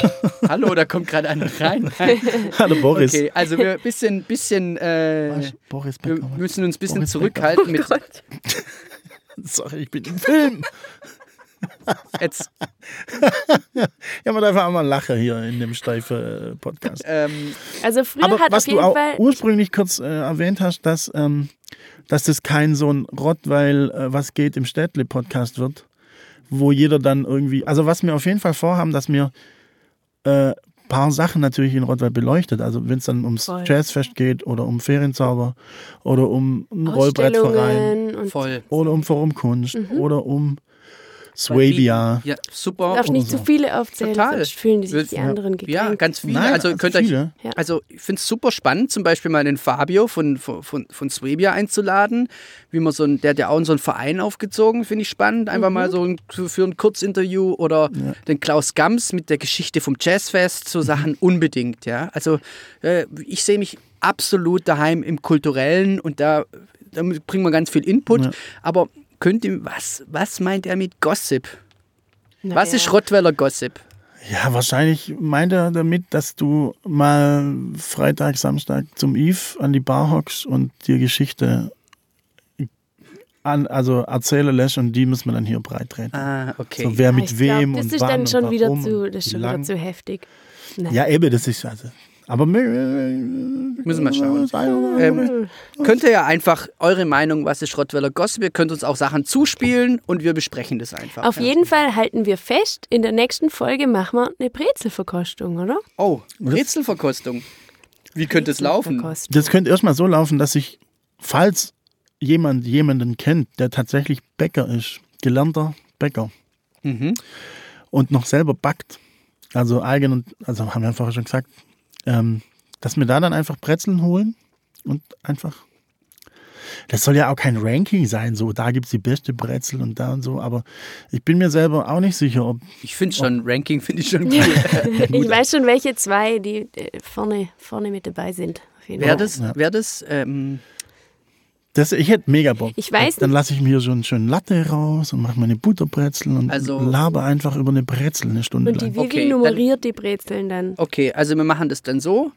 *laughs* Hallo, da kommt gerade einer rein. *laughs* Hallo Boris. Okay, also wir ein bisschen, bisschen äh, Boris wir Becker. müssen uns ein bisschen Boris zurückhalten mit Gott. *laughs* Sorry, ich bin im Film. jetzt. Ja, man darf auch mal lachen hier in dem steifen Podcast. Ähm, Also früher Aber hat was auf du auch Fall. ursprünglich kurz äh, erwähnt hast, dass, ähm, dass das kein so ein Rottweil, äh, was geht im Städtle-Podcast wird, wo jeder dann irgendwie, also was wir auf jeden Fall vorhaben, dass wir äh, paar Sachen natürlich in Rottweil beleuchtet. Also wenn es dann ums Voll. Jazzfest geht oder um Ferienzauber oder um einen Rollbrettverein oder um Forum Kunst Mhm. oder um Swabia. Ja, super. Darf nicht so. zu viele aufzählen, Total. sonst fühlen die sich die Ja. anderen Ja, gekränkt. ganz viele. Nein, also könnt euch, viele. Ja. also ich finde es super spannend, zum Beispiel mal den Fabio von, von, von, von Swabia einzuladen. Wie man so ein, der hat ja auch in so einen Verein aufgezogen, finde ich spannend. Einfach mal so ein, für ein Kurzinterview oder den Klaus Gams mit der Geschichte vom Jazzfest, so Sachen unbedingt, ja. Also äh, ich sehe mich absolut daheim im Kulturellen und da, da bringen wir ganz viel Input. Ja. Aber könnt ihr, was, was meint er mit Gossip? Na Was ist Rottweiler Gossip? Ja, wahrscheinlich meint er damit, dass du mal Freitag, Samstag zum Eve an die Bar hockst und dir Geschichte an, also erzählen lässt und die müssen wir dann hier breit treten. Ah, okay. So wer Ah, mit ich wem glaub, und das ist wann dann schon wieder zu, das ist schon wieder zu heftig. Nein. Ja, eben, das ist also. Aber Müssen wir schauen. schauen. Ähm, könnt ihr ja einfach eure Meinung, was ist Rottweiler Gossip? Ihr könnt uns auch Sachen zuspielen und wir besprechen das einfach. Auf jeden Fall halten wir fest, in der nächsten Folge machen wir eine Brezelverkostung, oder? Oh, Rätselverkostung. Wie könnte es laufen? Das könnte erstmal so laufen, dass ich, falls jemand jemanden kennt, der tatsächlich Bäcker ist, gelernter Bäcker Mhm. und noch selber backt, also eigen und, also haben wir vorher schon gesagt, ähm, dass wir da dann einfach Brezeln holen und einfach. Das soll ja auch kein Ranking sein, so da gibt es die beste Brezel und da und so, aber ich bin mir selber auch nicht sicher, ob. Ich finde schon, Ranking finde ich schon *laughs* gut. Ich weiß schon, welche zwei, die äh, vorne, vorne mit dabei sind. Wäre das, wär das ähm, Das, ich hätte mega Bock. Ich weiß Dann lasse ich mir so einen schönen Latte raus und mache meine Butterbrezel und Also- laber einfach über eine Brezel eine Stunde Und die lang. Vivi Okay, dann- nummeriert die Brezeln dann. okay, also wir machen das dann so.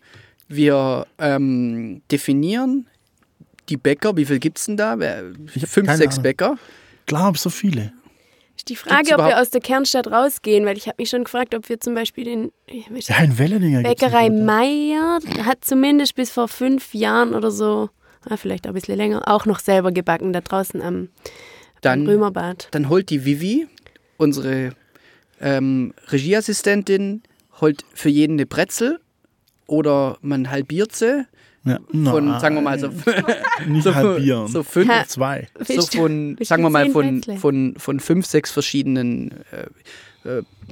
Wir ähm, definieren die Bäcker. Wie viel gibt es denn da? Fünf, sechs Ahnung. Bäcker. Glaub, so viele. Ist die Frage, Gibt's ob wir aus der Kernstadt rausgehen, weil ich habe mich schon gefragt, ob wir zum Beispiel den Ja, in Bäckerei? Meier hat zumindest bis vor fünf Jahren oder so, vielleicht auch ein bisschen länger, auch noch selber gebacken, da draußen am, am Dann, Römerbad. dann holt die Vivi, unsere ähm, Regieassistentin, holt für jeden eine Brezel oder man halbiert sie. Ja, Von, nein, sagen wir mal, so, *laughs* nicht so, halbieren. so fünf, Ha. Zwei. so von, sagen wir mal, von, von, von fünf, sechs verschiedenen äh,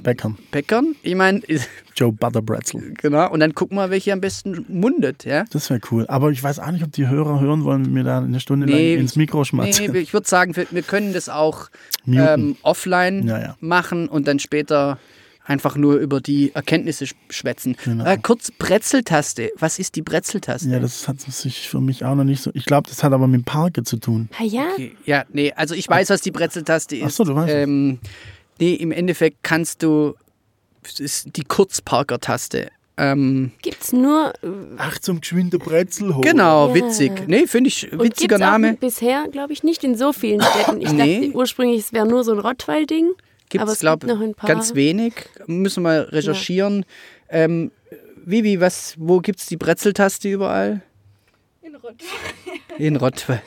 Bäckern. Bäckern. Ich meine, *laughs* Joe Butter Brezel. genau. Und dann gucken wir, welche am besten mundet, ja. Das wäre cool. Aber ich weiß auch nicht, ob die Hörer hören wollen, wenn wir da eine Stunde Nee, lang ins Mikro Nee, schmatzen. ich würde sagen, wir, wir können das auch ähm, offline Ja, ja. machen und dann später einfach nur über die Erkenntnisse sch- schwätzen. Genau. Äh, kurz Brezeltaste. Was ist die Brezeltaste? ja, das hat sich für mich auch noch nicht so. Ich glaube, das hat aber mit dem Parke zu tun. Ah ja, Okay, ja, nee, also ich weiß, was die Brezeltaste ist. Ach so, du weißt es. Ähm, Nee, im Endeffekt kannst du, es ist die Kurzparker-Taste. Ähm, gibt's nur äh, Ach, zum geschwinde Brezel holen. genau, Ja. witzig. Nee, finde ich, und witziger gibt's auch Name. bisher, glaube ich, nicht in so vielen Städten. Ich Nee. dachte ursprünglich, es wäre nur so ein Rottweil-Ding. Gibt aber es, es glaube gibt noch ein paar. ganz wenig. Müssen wir mal recherchieren. Ähm, Vivi, was, wo gibt es die Brezeltaste überall? In Rott. In Rottweil.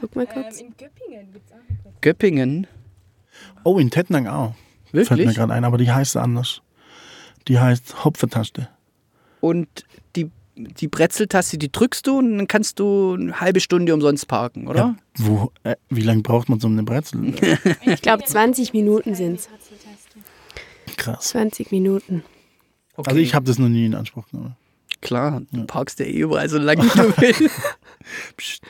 Guck mal Ähm, kurz. in Göppingen gibt es auch eine Brezel. Göppingen. Oh, in Tettnang auch. Fällt mir Wirklich? gerade ein, aber die heißt anders. Die heißt Hopfetaste. Und die, die Brezeltaste, die drückst du und dann kannst du eine halbe Stunde umsonst parken, oder? Ja, wo, äh, wie lange braucht man so eine Brezel? *laughs* Ich glaube, 20 Minuten sind's. Krass. 20 Minuten. Okay. Also ich habe das noch nie in Anspruch genommen. Klar, du parkst ja eh überall so lange wie du *laughs* willst. Psst.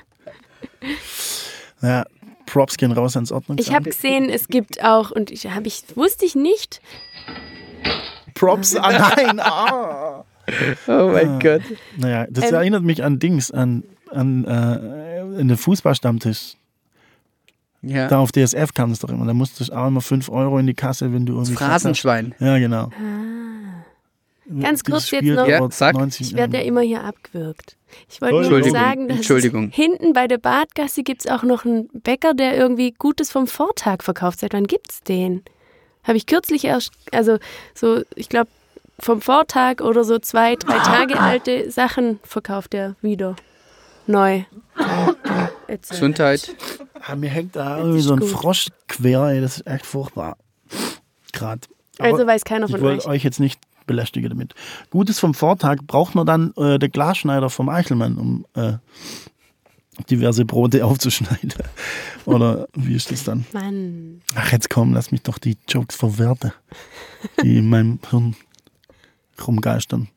Ja, Props gehen raus ans Ordnungsamt. Ich habe gesehen, es gibt auch, und ich, hab ich wusste ich nicht, Props an *laughs* nein. Ah. Oh mein Gott. Naja, das Ähm. erinnert mich an Dings, an, an äh, in den Fußballstammtisch. Ja. Da auf DSF kam es doch immer. Da musstest du auch immer 5 Euro in die Kasse, wenn du Das irgendwie. Phrasenschwein. Ja, genau. Ganz kurz jetzt noch- Ja, dauert sag. 90 ich werde ja immer hier abgewürgt. Ich wollte nur Entschuldigung, sagen, dass Entschuldigung. Es hinten bei der Badgasse gibt es auch noch einen Bäcker, der irgendwie Gutes vom Vortag verkauft. Seit wann gibt's den? Habe ich kürzlich erst, also so, ich glaube, vom Vortag oder so zwei, drei Tage *laughs* alte Sachen verkauft er wieder. Neu. Jetzt, *laughs* Gesundheit. Ah, mir hängt da irgendwie so ein gut. Frosch quer, ey. Das ist echt furchtbar. Gerade. Also weiß keiner ich von wollte euch. euch jetzt nicht belästigen damit. Gutes vom Vortag braucht man dann äh, der Glasschneider vom Eichelmann, um äh, diverse Brote *laughs* aufzuschneiden. Oder wie ist das dann? Mann. Ach, jetzt komm, lass mich doch die Jokes verwerten, die in meinem Hirn rumgeistern.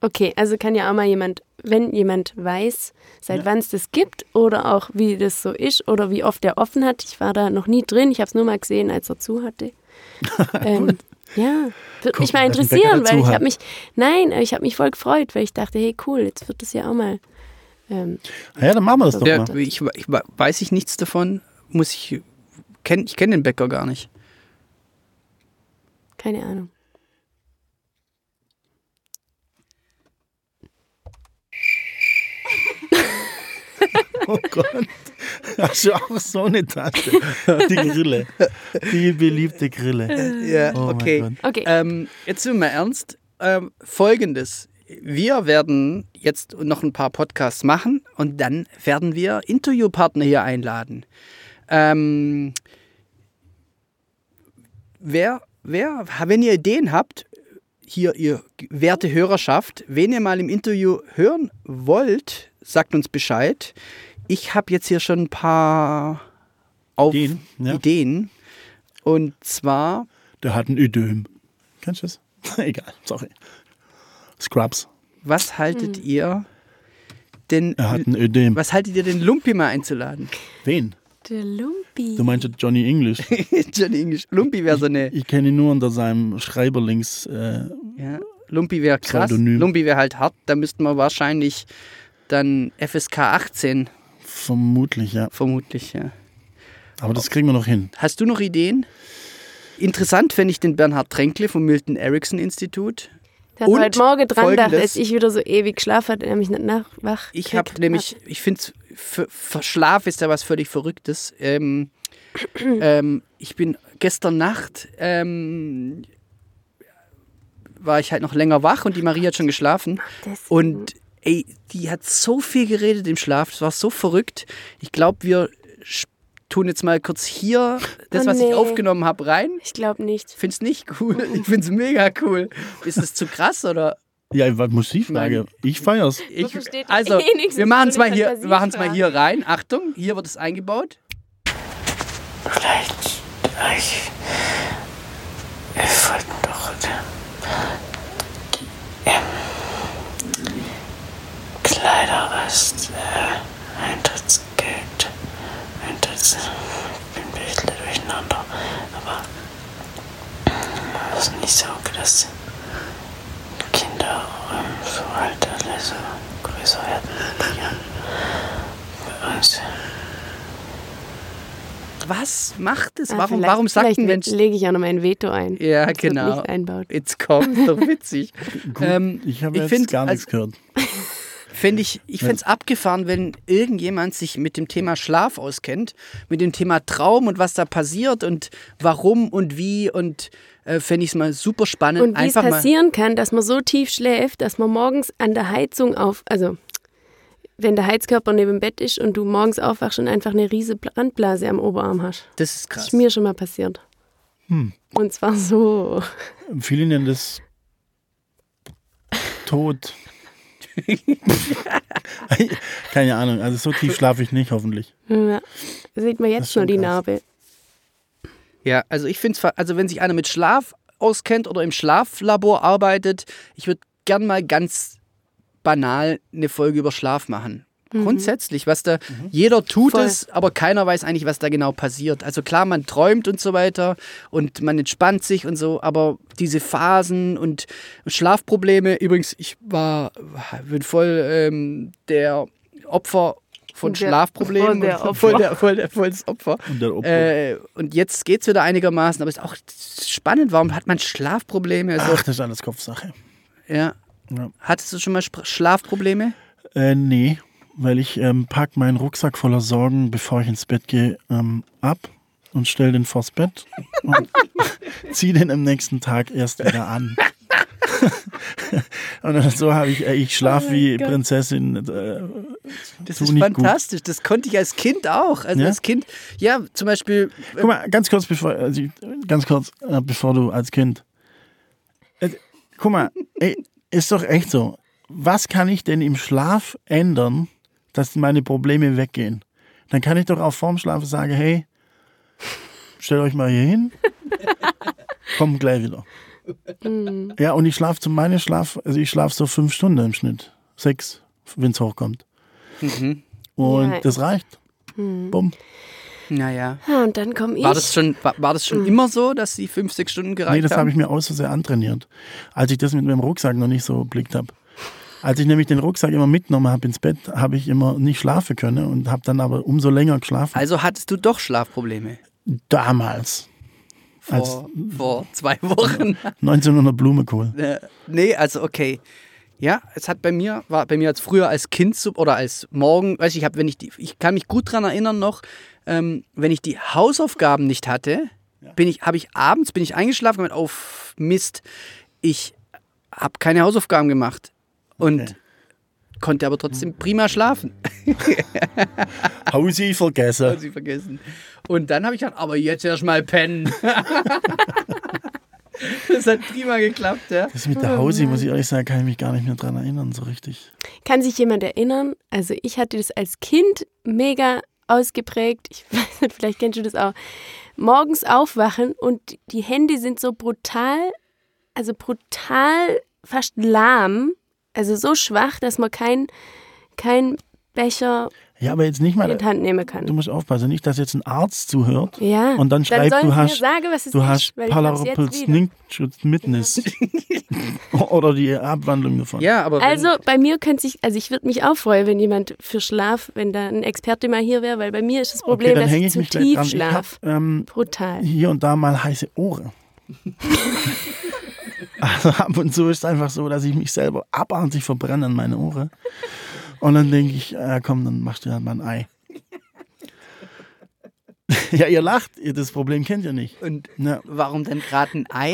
Okay, also kann ja auch mal jemand, wenn jemand weiß, seit Ja. wann es das gibt oder auch wie das so ist oder wie oft er offen hat. Ich war da noch nie drin, ich habe es nur mal gesehen, als er zu hatte. *laughs* ähm, ja, würde mich mal interessieren, weil ich habe mich, nein, ich habe mich voll gefreut, weil ich dachte, hey cool, jetzt wird das ja auch mal. Ähm, Ja, dann machen wir das doch mal. ich, ich weiß ich nichts davon, muss ich kenn, ich kenne den Bäcker gar nicht. keine Ahnung. *laughs* Oh Gott. Hast du auch so eine Tasche? Die Grille. Die beliebte Grille. Ja, Oh mein okay. Gott. Okay. Ähm, jetzt sind wir mal ernst. Ähm, Folgendes. Wir werden jetzt noch ein paar Podcasts machen und dann werden wir Interviewpartner hier einladen. Ähm, wer, wer, wenn ihr Ideen habt, hier, ihr werte Hörerschaft, wen ihr mal im Interview hören wollt, sagt uns Bescheid. Ich habe jetzt hier schon ein paar auf Ideen, ja. Ideen. Und zwar Der hat ein Ödem. Kennst du das? *laughs* Egal, sorry. Scrubs. Was haltet ihr denn, Er hat ein Ödem. was haltet ihr denn Lumpi mal einzuladen? Wen? Der Lumpi. Du meinst Johnny English? *laughs* Johnny English. Lumpi wäre so eine, Ich kenne ihn nur unter seinem Schreiberlings. Äh, ja, Lumpi wäre krass. Pseudonym. Lumpi wäre halt hart. Da müssten wir wahrscheinlich dann FSK 18 vermutlich, ja. vermutlich, ja. Aber das kriegen wir noch hin. Hast du noch Ideen? Interessant fände ich den Bernhard Tränkle vom Milton Erickson Institut. Der hat Und heute Morgen dran gedacht, als ich wieder so ewig geschlafen hatte, er mich nicht nach wach Ich habe nämlich, ich finde, für, für Schlaf ist ja was völlig Verrücktes. Ähm, *clears throat* ähm, ich bin gestern Nacht, ähm, war ich halt noch länger wach und die Marie hat schon geschlafen. Und ey, die hat so viel geredet im Schlaf, das war so verrückt. Ich glaube, wir tun jetzt mal kurz hier das, Oh was nee. ich aufgenommen habe, rein. Ich glaube nicht. Find's nicht cool. *laughs* Ich find's mega cool. Ist es zu krass oder? Ja, was muss ich fragen? Ich feier's. Ich, also, eh nichts, wir das machen ist es mal hier, machen's mal hier rein. Achtung, hier wird es eingebaut. Vielleicht, ich, wir wollten doch Kleiderrest, äh, Eintrittsgeld, Eintritts, ich bin ein bisschen durcheinander, aber es ist nicht so, dass Kinder ähm, so halt alle so größer werden hier bei uns. Was macht es? Ah, Warum, vielleicht- warum sagt ein Mensch. lege ich auch noch mein Veto ein. Ja, Das genau. Jetzt kommt, doch witzig. *laughs* ähm, Ich habe ich jetzt find, gar also- nichts gehört. Fänd ich ich fände es abgefahren, wenn irgendjemand sich mit dem Thema Schlaf auskennt, mit dem Thema Traum und was da passiert und warum und wie und äh, fände ich es mal super spannend. Und wie es Einfach mal. passieren kann, dass man so tief schläft, dass man morgens an der Heizung auf, also wenn der Heizkörper neben dem Bett ist und du morgens aufwachst und einfach eine riese Brandblase am Oberarm hast. Das ist Das krass. ist mir schon mal passiert. Hm. Und zwar so. Viele nennen das *laughs* Tod. *laughs* Keine Ahnung, also so tief schlafe ich nicht, hoffentlich. Ja. Da sieht man jetzt nur schon die krass. Narbe. Ja, also ich finde es, also wenn sich einer mit Schlaf auskennt oder im Schlaflabor arbeitet, ich würde gern mal ganz banal eine Folge über Schlaf machen. Grundsätzlich, was da, jeder tut Voll. es, aber keiner weiß eigentlich, was da genau passiert. Also klar, man träumt und so weiter und man entspannt sich und so, aber diese Phasen und Schlafprobleme, übrigens, ich war, bin voll ähm, der Opfer von Der- Schlafproblemen. voll der und Voll, der, voll, der, voll das Opfer. Und der Opa. Äh, und jetzt geht es wieder einigermaßen, aber es ist auch spannend. Warum hat man Schlafprobleme? Also, Ach, das ist alles Kopfsache. ja. Ja. Hattest du schon mal Schlafprobleme? Äh, nee, weil ich ähm, pack meinen Rucksack voller Sorgen, bevor ich ins Bett gehe, ähm, ab und stell den vors Bett und *laughs* zieh den am nächsten Tag erst wieder an. *laughs* und so habe ich, äh, ich schlaf wie Prinzessin. Äh, Das ist fantastisch. Das konnte ich als Kind auch. Also Ja? als Kind, ja, zum Beispiel, Guck mal, ganz kurz bevor, also, ganz kurz, äh, bevor du als Kind. Äh, guck mal, ey, ist doch echt so. Was kann ich denn im Schlaf ändern, dass meine Probleme weggehen. Dann kann ich doch auch vorm Schlafen sagen, hey, stellt euch mal hier hin, *laughs* kommt gleich wieder. Mhm. Ja, und ich schlafe zu meinem Schlaf, also ich schlafe so fünf Stunden im Schnitt. Sechs, wenn es hochkommt. Mhm. Und Ja. das reicht. Mhm. Bumm. Naja. Ja, und dann komme ich. War das schon, war, war das schon immer so, dass sie fünf, sechs Stunden gereicht Nee, das haben? habe ich mir aus Versehen antrainiert, als ich das mit meinem Rucksack noch nicht so blickt habe. Als ich nämlich den Rucksack immer mitgenommen habe ins Bett, habe ich immer nicht schlafen können und habe dann aber umso länger geschlafen. Also hattest du doch Schlafprobleme Damals, Als- vor, vor zwei Wochen. 1900 Blumenkohl. Äh, nee, also okay. Ja, es hat bei mir, war bei mir als früher als Kind oder als morgen, weiß ich, ich hab, wenn ich die, ich kann mich gut dran erinnern noch, ähm, wenn ich die Hausaufgaben nicht hatte, bin ich, habe ich abends, bin ich eingeschlafen und auf Mist, ich habe keine Hausaufgaben gemacht und Okay. konnte aber trotzdem prima schlafen. *laughs* Hausi vergessen. Haben sie vergessen. Und dann habe ich gedacht, aber jetzt erst mal pennen. *laughs* das hat prima geklappt, ja. Das mit der Hausi, muss ich ehrlich sagen, kann ich mich gar nicht mehr dran erinnern, so richtig. Kann sich jemand erinnern? Also ich hatte das als Kind mega ausgeprägt. Ich *laughs* weiß nicht, vielleicht kennst du das auch. Morgens aufwachen und die Hände sind so brutal, also brutal fast lahm, also so schwach, dass man kein, kein Becher Ja, aber jetzt nicht mal, in die Hand nehmen du kann. musst aufpassen, nicht, dass jetzt ein Arzt zuhört Ja. und dann schreibt, sollen du hast, mir sagen, was es du ist, hast wieder. Parapelsninkschutz *laughs* Oder die Abwandlung davon. Ja, aber Also bei mir könnte sich, also ich würde mich auch freuen, wenn jemand für Schlaf, wenn da ein Experte mal hier wäre, weil bei mir ist das Problem, okay, dann dass ich ich zu tief schlaf. ähm, Brutal. hier und da mal heiße Ohren. *laughs* also ab und zu ist es einfach so, dass ich mich selber abartig verbrenne an meine Ohren. Und dann denke ich, äh, komm, dann machst du halt mal ein Ei. *laughs* ja, ihr lacht, ihr das Problem kennt ihr nicht. Und Ja, warum denn gerade ein Ei?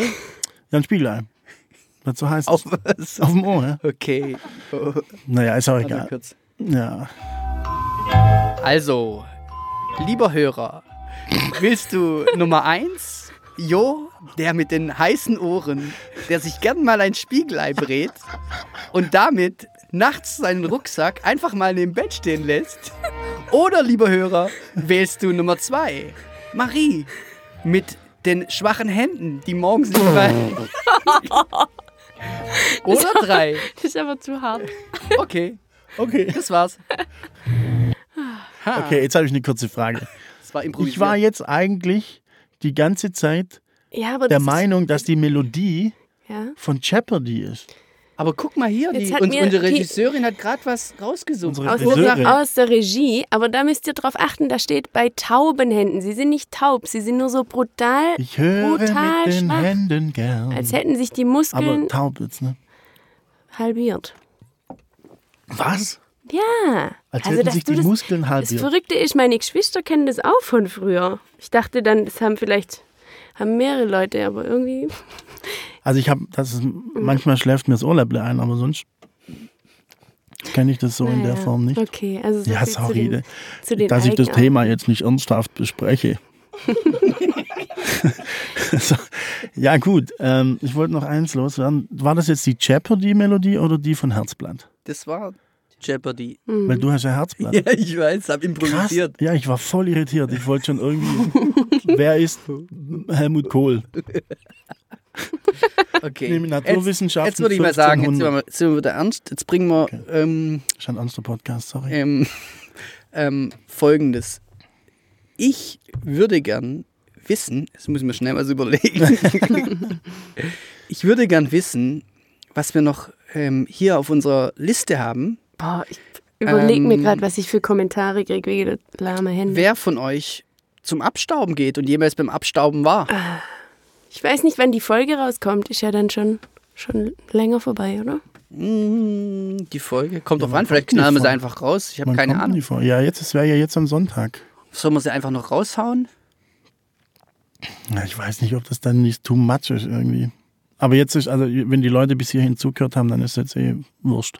ja, ein Spiegelei. Was so heißt Auf auf, was? auf dem Ohr, ja? Okay. Oh, Naja, ist auch egal. Ja. Also, lieber Hörer, willst du Nummer eins? Jo, der mit den heißen Ohren, der sich gern mal ein Spiegelei brät und damit nachts seinen Rucksack einfach mal neben dem Bett stehen lässt? Oder, lieber Hörer, wählst du Nummer zwei? Marie mit den schwachen Händen, die morgens nicht fallen. *laughs* Oder drei. Das ist aber zu hart. Okay, Okay. das war's. Ha, Okay, jetzt habe ich eine kurze Frage. Das war improvisiert. Ich war jetzt eigentlich die ganze Zeit Ja, aber der das Meinung, dass die Melodie ja. von Jeopardy ist. Aber guck mal hier, die, uns, unsere die- Regisseurin hat gerade was rausgesucht. Aus, aus der Regie, aber da müsst ihr drauf achten, da steht bei tauben Händen. Sie sind nicht taub, sie sind nur so brutal, Ich höre Brutal mit den schwach. Händen gern. als hätten sich die Aber Muskeln taub jetzt, ne? halbiert. Was? Ja. Als also, hätten dass sich du die das, Muskeln das halbiert. Verrückte ist, meine Geschwister kennen das auch von früher. Ich dachte dann, das haben vielleicht haben mehrere Leute, aber irgendwie. *laughs* Also ich habe, das ist, manchmal schläft mir das Ohrläpple ein, aber sonst kenne ich das so in der naja. Form nicht. Okay, also so Ja, viel zu sorry, den, zu den dass ich das. Thema jetzt nicht ernsthaft bespreche. *laughs* so, ja gut, ähm, ich wollte noch eins loswerden. War das jetzt die Jeopardy-Melodie oder die von Herzblatt? Das war Jeopardy. Mhm. Weil du hast ja Herzblatt. Ja, ich weiß, hab Krass. improvisiert. Ja, ich war voll irritiert. Ich wollte schon irgendwie. *laughs* wer ist Helmut Kohl? *laughs* Okay. Neben Jetzt, Naturwissenschaften. jetzt würde ich mal sagen, jetzt sind wir, 1500. mal- sind wir wieder ernst. Jetzt bringen wir Okay. ähm, Ist ein ernster Podcast, sorry. ähm, ähm, Folgendes. Ich würde gern wissen, das muss ich mir schnell was überlegen. *laughs* ich würde gern wissen, was wir noch ähm, hier auf unserer Liste haben. Boah, ich überlege mir Ähm, gerade, was ich für Kommentare kriege wegen der lahme Hände. Wer von euch zum Abstauben geht und jemals beim Abstauben war. Ich weiß nicht, wann die Folge rauskommt. Ist ja dann schon, schon länger vorbei, oder? Mm, Die Folge kommt Ja, drauf an, vielleicht knallen wir sie einfach raus. Ich habe keine Ahnung. Ja, jetzt, es wäre ja jetzt am Sonntag. Sollen wir sie einfach noch raushauen? Ja, ich weiß nicht, ob das dann nicht too much ist irgendwie. Aber jetzt ist, also wenn die Leute bis hierhin zugehört haben, dann ist jetzt eh wurscht.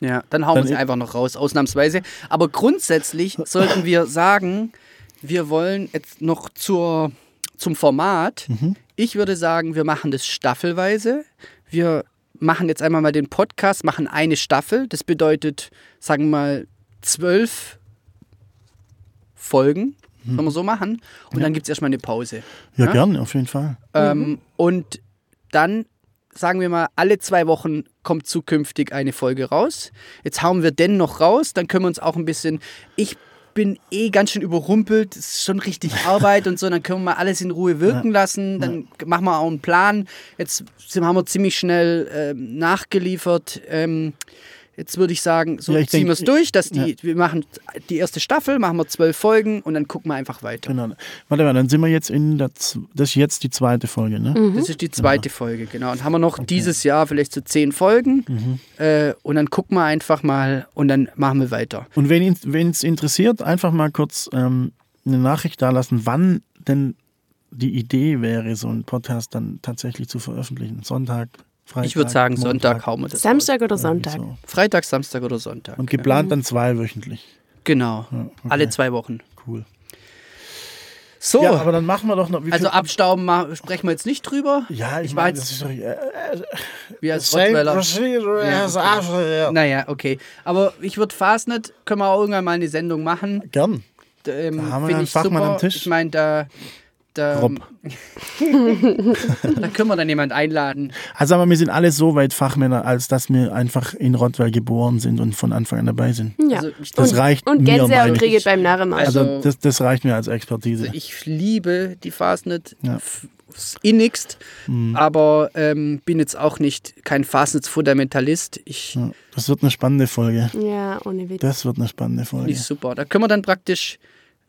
Ja, dann hauen wir sie einfach noch raus, ausnahmsweise. Aber grundsätzlich *laughs* sollten wir sagen, wir wollen jetzt noch zur, zum Format. Mhm. Ich würde sagen, wir machen das staffelweise. Wir machen jetzt einmal mal den Podcast, machen eine Staffel. Das bedeutet, sagen wir mal, zwölf Folgen, können wir so machen. Und dann gibt es erstmal eine Pause. Ja, Ja? gerne, auf jeden Fall. Ähm, und dann sagen wir mal, alle zwei Wochen kommt zukünftig eine Folge raus. Jetzt hauen wir den noch raus, dann können wir uns auch ein bisschen. Ich bin eh ganz schön überrumpelt, es ist schon richtig *laughs* Arbeit und so, dann können wir mal alles in Ruhe wirken lassen, dann machen wir auch einen Plan. Jetzt haben wir ziemlich schnell ähm, nachgeliefert. Ähm, jetzt würde ich sagen, so Ja, ziehen wir es durch, dass die, wir machen die erste Staffel, machen wir zwölf Folgen und dann gucken wir einfach weiter. Genau. Warte mal, dann sind wir jetzt in der, das ist jetzt die zweite Folge, ne? Das ist die zweite Folge, genau. Und haben wir noch dieses Jahr vielleicht so zehn Folgen. Äh, und dann gucken wir einfach mal und dann machen wir weiter. Und wen es interessiert, einfach mal kurz ähm, eine Nachricht da lassen, wann denn die Idee wäre, so einen Podcast dann tatsächlich zu veröffentlichen. Sonntag, Freitag. ich würde sagen, Montag, Sonntag hauen wir das. Samstag oder Sonntag? so. Freitag, Samstag oder Sonntag. Und geplant dann zweiwöchentlich. genau. Ja, okay. Alle zwei Wochen. Cool. So, Ja, aber dann machen wir doch noch. Wie also abstauben ma- sprechen wir jetzt nicht drüber. Ja, ich, ich meine, das ist doch. Äh, Wir als same Rottweiler. Ja, okay. ja. Naja, okay. Aber ich würde Fastnet, können wir auch irgendwann mal eine Sendung machen. Gern. Ähm, Da haben wir einen ich Fachmann super. am Tisch. Ich meine, da, da, Rob. *laughs* da können wir dann jemand einladen. Also, aber wir sind alle so weit Fachmänner, als dass wir einfach in Rottweil geboren sind und von Anfang an dabei sind. Ja. Also Das und, reicht und mir, Gänsehaut meine kriege ich. beim Narrenmarsch. Also, Also- das, das reicht mir als Expertise. Ich liebe die Fastnet Ja. innigst, aber ähm, bin jetzt auch nicht kein Fastnetz-Fundamentalist. Ja, das wird eine spannende Folge. ja, ohne Witz. Das wird eine spannende finde Folge. ich super. Da können wir dann praktisch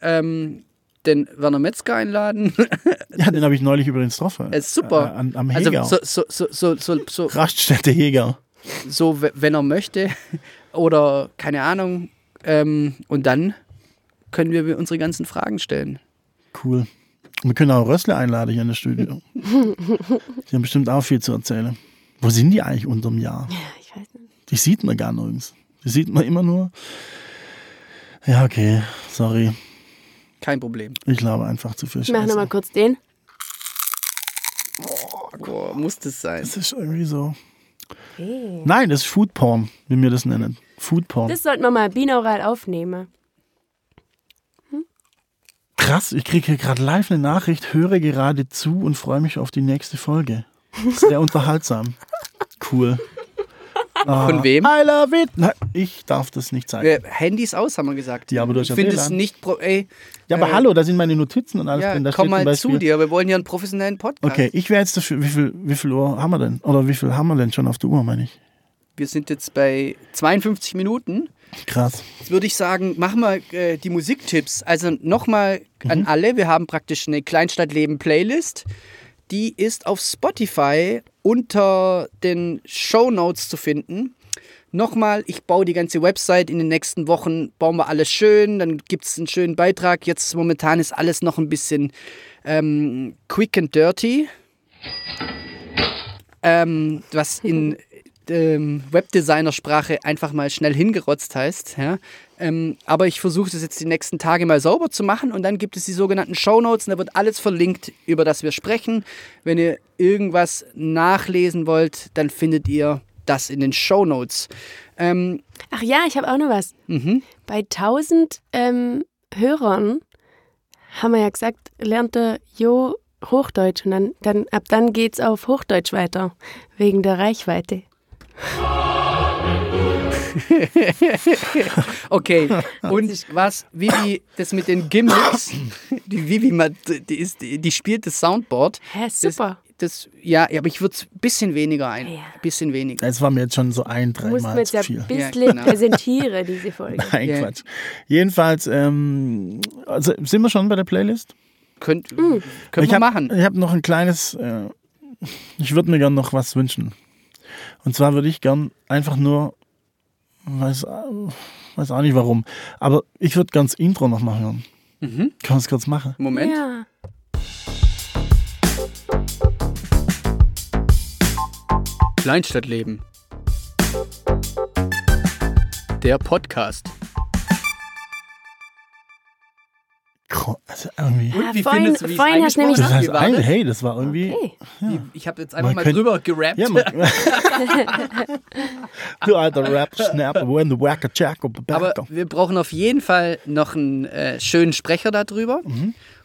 ähm, den Werner Metzger einladen. *laughs* Ja, den habe ich neulich übrigens getroffen. ist super. Äh, an, am also Heger. so, so, so, so, so, so, *laughs* Raststätte Heger. so, wenn er möchte. Oder keine Ahnung. Ähm, und dann können wir unsere ganzen Fragen stellen. Cool. Wir können auch Rössle einladen hier in das Studio. die haben bestimmt auch viel zu erzählen. Wo sind die eigentlich unterm Jahr? Ja, ich weiß nicht. Die sieht man gar nirgends. Die sieht man immer nur. Ja, okay. Sorry. Kein Problem. Ich glaube einfach zu viel Ich mache Scheiße. nochmal kurz den. Boah, muss das sein. Das ist irgendwie so. Nein, das ist Food Porn, wie wir das nennen. Food Porn. Das sollten wir mal binaural aufnehmen. Krass, ich kriege hier gerade live eine Nachricht, höre gerade zu und freue mich auf die nächste Folge. Sehr *laughs* unterhaltsam. Cool. Ah, Von wem? I love it. Nein, ich darf das nicht zeigen. Äh, Handys aus, haben wir gesagt. Ja, aber du hast ich ja finde es nicht. Pro ey, Ja, aber äh, hallo, da sind meine Notizen und alles Ja, drin. Da komm mal zu dir. Wir wollen hier einen professionellen Podcast. Okay, ich wäre jetzt dafür, wie viel, wie viel Uhr haben wir denn? Oder wie viel haben wir denn schon auf der Uhr, meine ich? Wir sind jetzt bei 52 Minuten. Krass. Jetzt würde ich sagen, machen wir äh, die Musiktipps. Also nochmal an Mhm. alle. Wir haben praktisch eine Kleinstadtleben-Playlist. Die ist auf Spotify unter den Show Notes zu finden. Nochmal, ich baue die ganze Website in den nächsten Wochen, bauen wir alles schön, dann gibt es einen schönen Beitrag. Jetzt momentan ist alles noch ein bisschen ähm, quick and dirty. Ähm, was in ähm, Webdesigner-Sprache einfach mal schnell hingerotzt heißt. Ja? Ähm, aber ich versuche das jetzt die nächsten Tage mal sauber zu machen und dann gibt es die sogenannten Shownotes und da wird alles verlinkt, über das wir sprechen. Wenn ihr irgendwas nachlesen wollt, dann findet ihr das in den Shownotes. Ähm, Ach ja, ich habe auch noch was. mhm. Bei 1000 ähm, Hörern haben wir ja gesagt, lernt der Jo Hochdeutsch und dann, dann ab dann geht's auf Hochdeutsch weiter, wegen der Reichweite. *laughs* Okay, und was Vivi, das mit den Gimmicks, die Vivi, die, ist, die spielt das Soundboard. Hä, super. Das, ja, ja, aber ich würde es ein bisschen weniger ein. Ja. Bisschen weniger. Das war mir jetzt schon so ein, Du musst mir dreimal jetzt zu ja viel. ein bisschen Ja, genau. präsentieren, diese *laughs* Folge. Nein, Ja. Quatsch. Jedenfalls, ähm, also sind wir schon bei der Playlist? Könnt, Mm. Können ich wir hab, machen. Ich habe noch ein kleines, äh, ich würde mir gern noch was wünschen. Und zwar würde ich gern einfach nur, weiß, weiß auch nicht warum, aber ich würde das Intro noch mal hören. Mhm. Kann man es kurz machen? Moment. Ja. Kleinstadtleben. Der Podcast. Also irgendwie. Und wie vorhin- findest du, wie vorhin hast du nämlich- Das heißt, Wie war ein, das? hey, das war irgendwie. Okay. Wie- Ich habe jetzt einfach Man mal könnte- drüber gerappt. Ja, man, *laughs* du alter Rap-Snap, when the whacker jack of the Aber wir brauchen auf jeden Fall noch einen äh, schönen Sprecher darüber.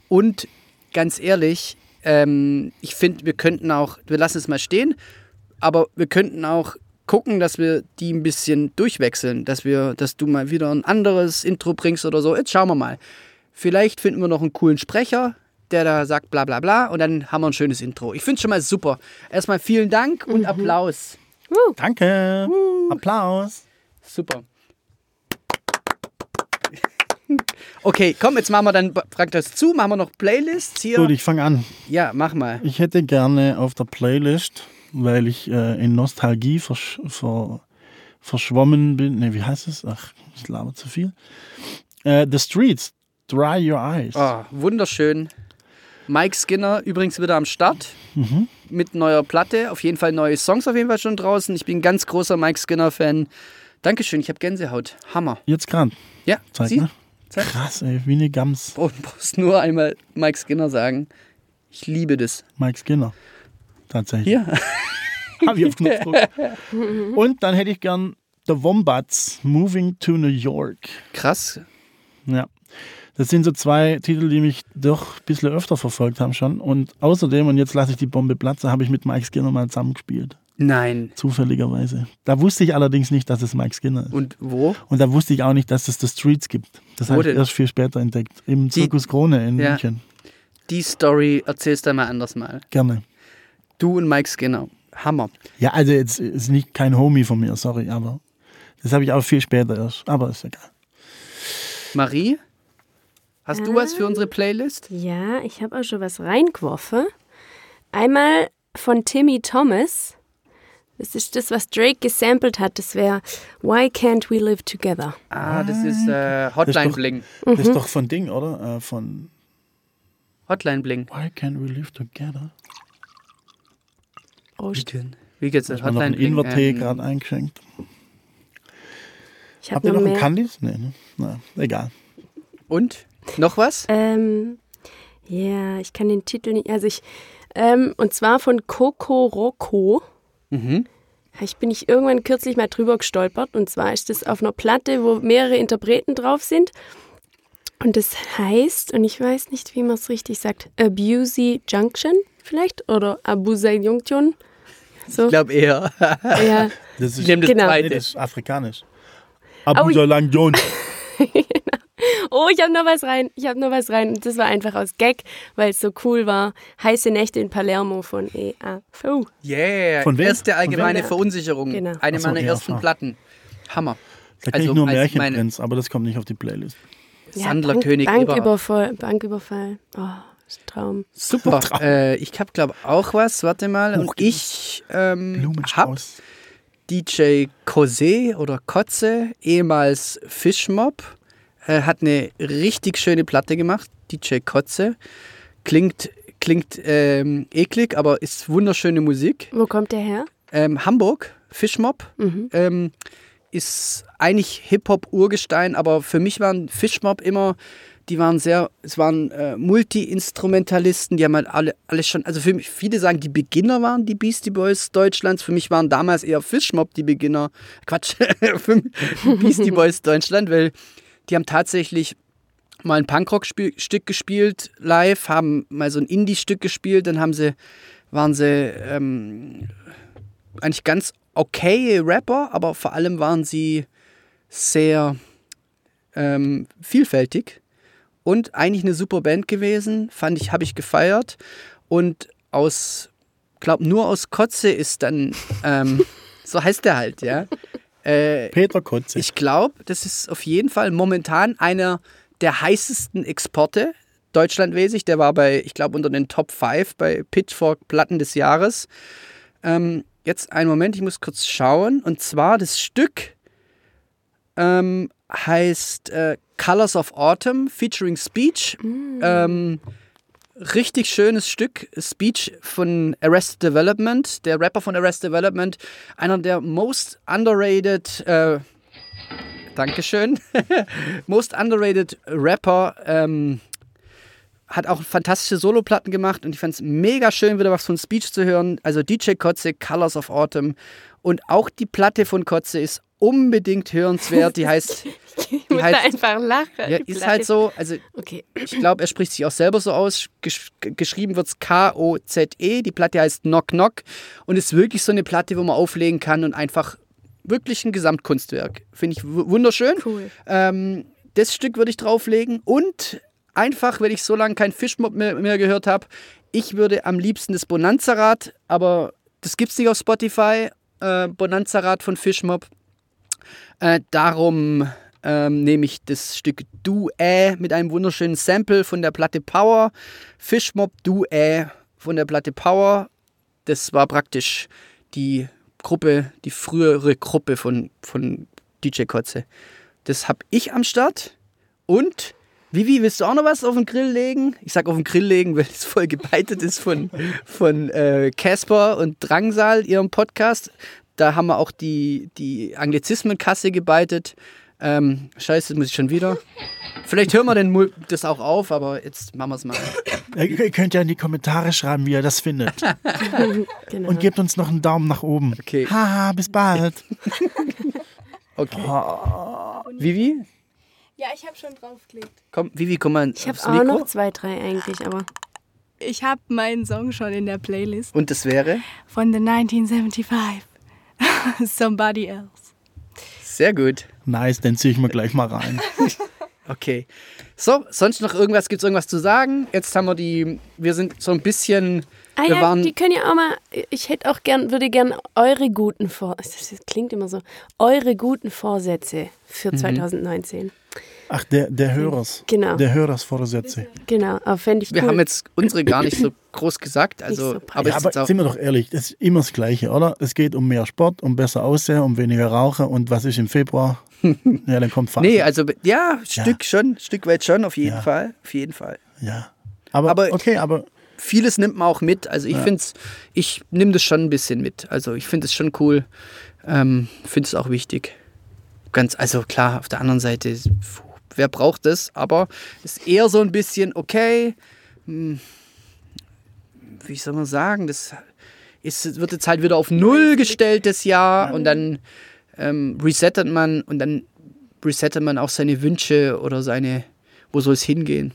Und ganz ehrlich, ähm, ich finde, wir könnten auch, wir lassen es mal stehen, aber wir könnten auch gucken, dass wir die ein bisschen durchwechseln, dass wir, dass du mal wieder ein anderes Intro bringst oder so. Jetzt schauen wir mal. Vielleicht finden wir noch einen coolen Sprecher, der da sagt bla bla bla und dann haben wir ein schönes Intro. Ich finde es schon mal super. Erstmal vielen Dank und Applaus. Danke. Applaus. Super. *laughs* Okay, komm, jetzt machen wir dann praktisch zu, machen wir noch Playlists hier. Gut, ich fange an. ja, mach mal. Ich hätte gerne auf der Playlist, weil ich äh, in Nostalgie versch ver verschwommen bin. Ne, wie heißt es? Ach, ich laber zu viel. Äh, The Streets, Dry Your Eyes. Oh, wunderschön. Mike Skinner übrigens wieder am Start mit neuer Platte. Auf jeden Fall neue Songs auf jeden Fall schon draußen. Ich bin ein ganz großer Mike Skinner-Fan. Dankeschön, ich habe Gänsehaut. Hammer. Jetzt gerade. Ja, Zeig sieh, mal. Zeig. Krass, ey, wie eine Gams. Du brauchst nur einmal Mike Skinner sagen. Ich liebe das. Mike Skinner. Tatsächlich. Hier. *laughs* Hab ich auf Knopfdruck. *laughs* Und dann hätte ich gern The Wombats, Moving to New York. Krass. Ja. Das sind so zwei Titel, die mich doch ein bisschen öfter verfolgt haben schon. Und außerdem, und jetzt lasse ich die Bombe platzen, habe ich mit Mike Skinner mal zusammengespielt. Nein. Zufälligerweise. Da wusste ich allerdings nicht, dass es Mike Skinner ist. Und wo? Und da wusste ich auch nicht, dass es The Streets gibt. Das habe ich erst viel später entdeckt. Im Die- Zirkus Krone in Ja. München. Die Story erzählst du mal anders mal. Gerne. Du und Mike Skinner. Hammer. Ja, also jetzt ist nicht kein Homie von mir, sorry, aber das habe ich auch viel später erst. Aber ist egal. Marie, hast du was für unsere Playlist? Ja, ich habe auch schon was reingeworfen. Einmal von Timmy Thomas. Das ist das, was Drake gesampelt hat. Das wäre Why Can't We Live Together? Ah, das ist äh, Hotline doch- Bling. Das ist doch von Ding, oder? Äh, von Hotline Bling. Why Can't We Live Together? Oh, Wie denn? Wie geht's das? Hotline ein Bling. Ingwertee Ähm, gerade eingeschenkt. ich Habt habe ihr noch noch einen. Candies? Nee, ne? Na, egal. und? Noch was? Ähm, ja, ich kann den Titel nicht. Also ich, ähm, und zwar von Coco Rocco. Mhm. Ich bin ich irgendwann kürzlich mal drüber gestolpert. Und zwar ist das auf einer Platte, wo mehrere Interpreten drauf sind. Und das heißt, und ich weiß nicht, wie man es richtig sagt, Abusey Junction vielleicht? Oder Abusey Junction? So, Ich glaube eher. *laughs* ja. Das Ich ist, nehme das Genau. nee, zweite. das ist afrikanisch. Oh, Abu Salang John. *laughs* *laughs* Oh, ich habe noch was rein. Ich habe noch was rein. Und Das war einfach aus Gag, weil es so cool war. Heiße Nächte in Palermo von E EAV. Yeah. Von wem? Erste allgemeine wem? Verunsicherung. Genau. Eine so, meiner ja, ersten ja. Platten. Hammer. Da kenne Also ich nur Märchenprinz, aber das kommt nicht auf die Playlist. Sandlerkönig Bank. Banküberfall. Banküberfall. Oh, ist ein Traum. Super. *laughs* äh, ich habe, glaube auch was. Warte mal. Und ich ähm, habe. DJ Kose oder Kotze, ehemals Fischmob, äh, hat eine richtig schöne Platte gemacht. DJ Kotze. Klingt, klingt ähm, eklig, aber ist wunderschöne Musik. Wo kommt der her? Ähm, Hamburg, Fischmob, Mhm. ähm, ist eigentlich Hip-Hop-Urgestein, aber für mich waren Fischmob immer, die waren sehr, es waren äh, Multi-Instrumentalisten, die haben halt alle, alle schon, also für mich, viele sagen, die Beginner waren die Beastie Boys Deutschlands, für mich waren damals eher Fischmob die Beginner, Quatsch, *laughs* Beastie Boys Deutschland, weil die haben tatsächlich mal ein Punkrock-Stück gespielt live, haben mal so ein Indie-Stück gespielt, dann haben sie, waren sie ähm, eigentlich ganz okay Rapper, aber vor allem waren sie sehr ähm, vielfältig und eigentlich eine super Band gewesen, fand ich, habe ich gefeiert und aus, glaub nur aus Kotze ist dann, ähm, *laughs* so heißt der halt, ja. Äh, Peter Kotze. ich glaube, das ist auf jeden Fall momentan einer der heißesten Exporte deutschlandmäßig. Der war bei, ich glaube, unter den Top 5 bei Pitchfork Platten des Jahres. Ähm, jetzt einen Moment, ich muss kurz schauen. Und zwar das Stück ähm, heißt äh, Colors of Autumn featuring Speech. Ähm, richtig schönes Stück. Speech von Arrested Development, der Rapper von Arrested Development. Einer der most underrated, äh, Dankeschön, *laughs* most underrated Rapper ähm, hat auch fantastische Soloplatten gemacht und ich fand es mega schön, wieder was von Speech zu hören. Also DJ Kotze, Colors of Autumn. Und auch die Platte von Kotze ist unbedingt hörenswert. Die *laughs* heißt, Ich muss heißt- da einfach lachen. ja, ist halt so, also Okay. ich glaube, er spricht sich auch selber so aus. Gesch geschrieben wird es K-O-Z-E. Die Platte heißt Knock Knock und ist wirklich so eine Platte, wo man auflegen kann und einfach wirklich ein Gesamtkunstwerk. Finde ich wu- wunderschön. Cool. Ähm, das Stück würde ich drauflegen und einfach, weil ich so lange kein Fischmob mehr, mehr gehört habe, ich würde am liebsten das Bonanza-Rad, aber das gibt es nicht auf Spotify, äh, Bonanza-Rad von Fischmob. Äh, darum ähm, nehme ich das Stück Du Äh mit einem wunderschönen Sample von der Platte Power. Fischmob Du Äh von der Platte Power. Das war praktisch die Gruppe, die frühere Gruppe von, von DJ Kotze. Das habe ich am Start. Und, Vivi, willst du auch noch was auf den Grill legen? Ich sag auf den Grill legen, *laughs* weil es voll gebeitet ist von von äh, Casper und Drangsal, ihrem Podcast. Da haben wir auch die, die Anglizismenkasse gebeitet. Ähm, scheiße, das muss ich schon wieder. Vielleicht hören wir den Mul- das auch auf, aber jetzt machen wir es mal. Ihr könnt ja in die Kommentare schreiben, wie ihr das findet. *laughs* Genau. Und gebt uns noch einen Daumen nach oben. Okay. Haha, bis bald. *laughs* Okay. Vivi? Ja, ich habe schon draufgelegt. Komm, Vivi, komm mal ich habe auch noch zwei, drei eigentlich, aber Ich habe meinen Song schon in der Playlist Und das wäre? von The 1975. *laughs* Somebody Else. Sehr gut. Nice, den ziehe ich mir gleich mal rein. *laughs* Okay. So, sonst noch irgendwas? Gibt es irgendwas zu sagen? Jetzt haben wir die, wir sind so ein bisschen, Ah wir ja, waren, die können ja auch mal, ich hätte auch gern, würde gern eure guten Vor, *laughs* das klingt immer so, eure guten Vorsätze Mhm. für 2019. Ach, der, der Hörers. Genau. Der Hörersvorsätze. Genau, aber fände ich wir cool. haben jetzt unsere gar nicht so *clears throat* groß gesagt, also, so aber Ja, es ist aber sind wir doch ehrlich, das ist immer das Gleiche, oder? Es geht um mehr Sport, um besser Aussehen, um weniger Rauchen und was ist im Februar? *laughs* ja, dann kommt Fasten. nee, also, ja, Stück schon, Stück weit schon, auf jeden Ja. Fall, auf jeden Fall. ja. Aber, Aber- okay, aber Vieles nimmt man auch mit, also ich find's, ich nehme das schon ein bisschen mit, also ich finde es schon cool, ähm, finde es auch wichtig. Ganz, also klar, auf der anderen Seite, puh, wer braucht das, aber es ist eher so ein bisschen, okay, hm, wie soll man sagen, das ist, wird jetzt halt wieder auf Null gestellt das Jahr und dann ähm, resettet man und dann resettet man auch seine Wünsche oder seine, wo soll es hingehen.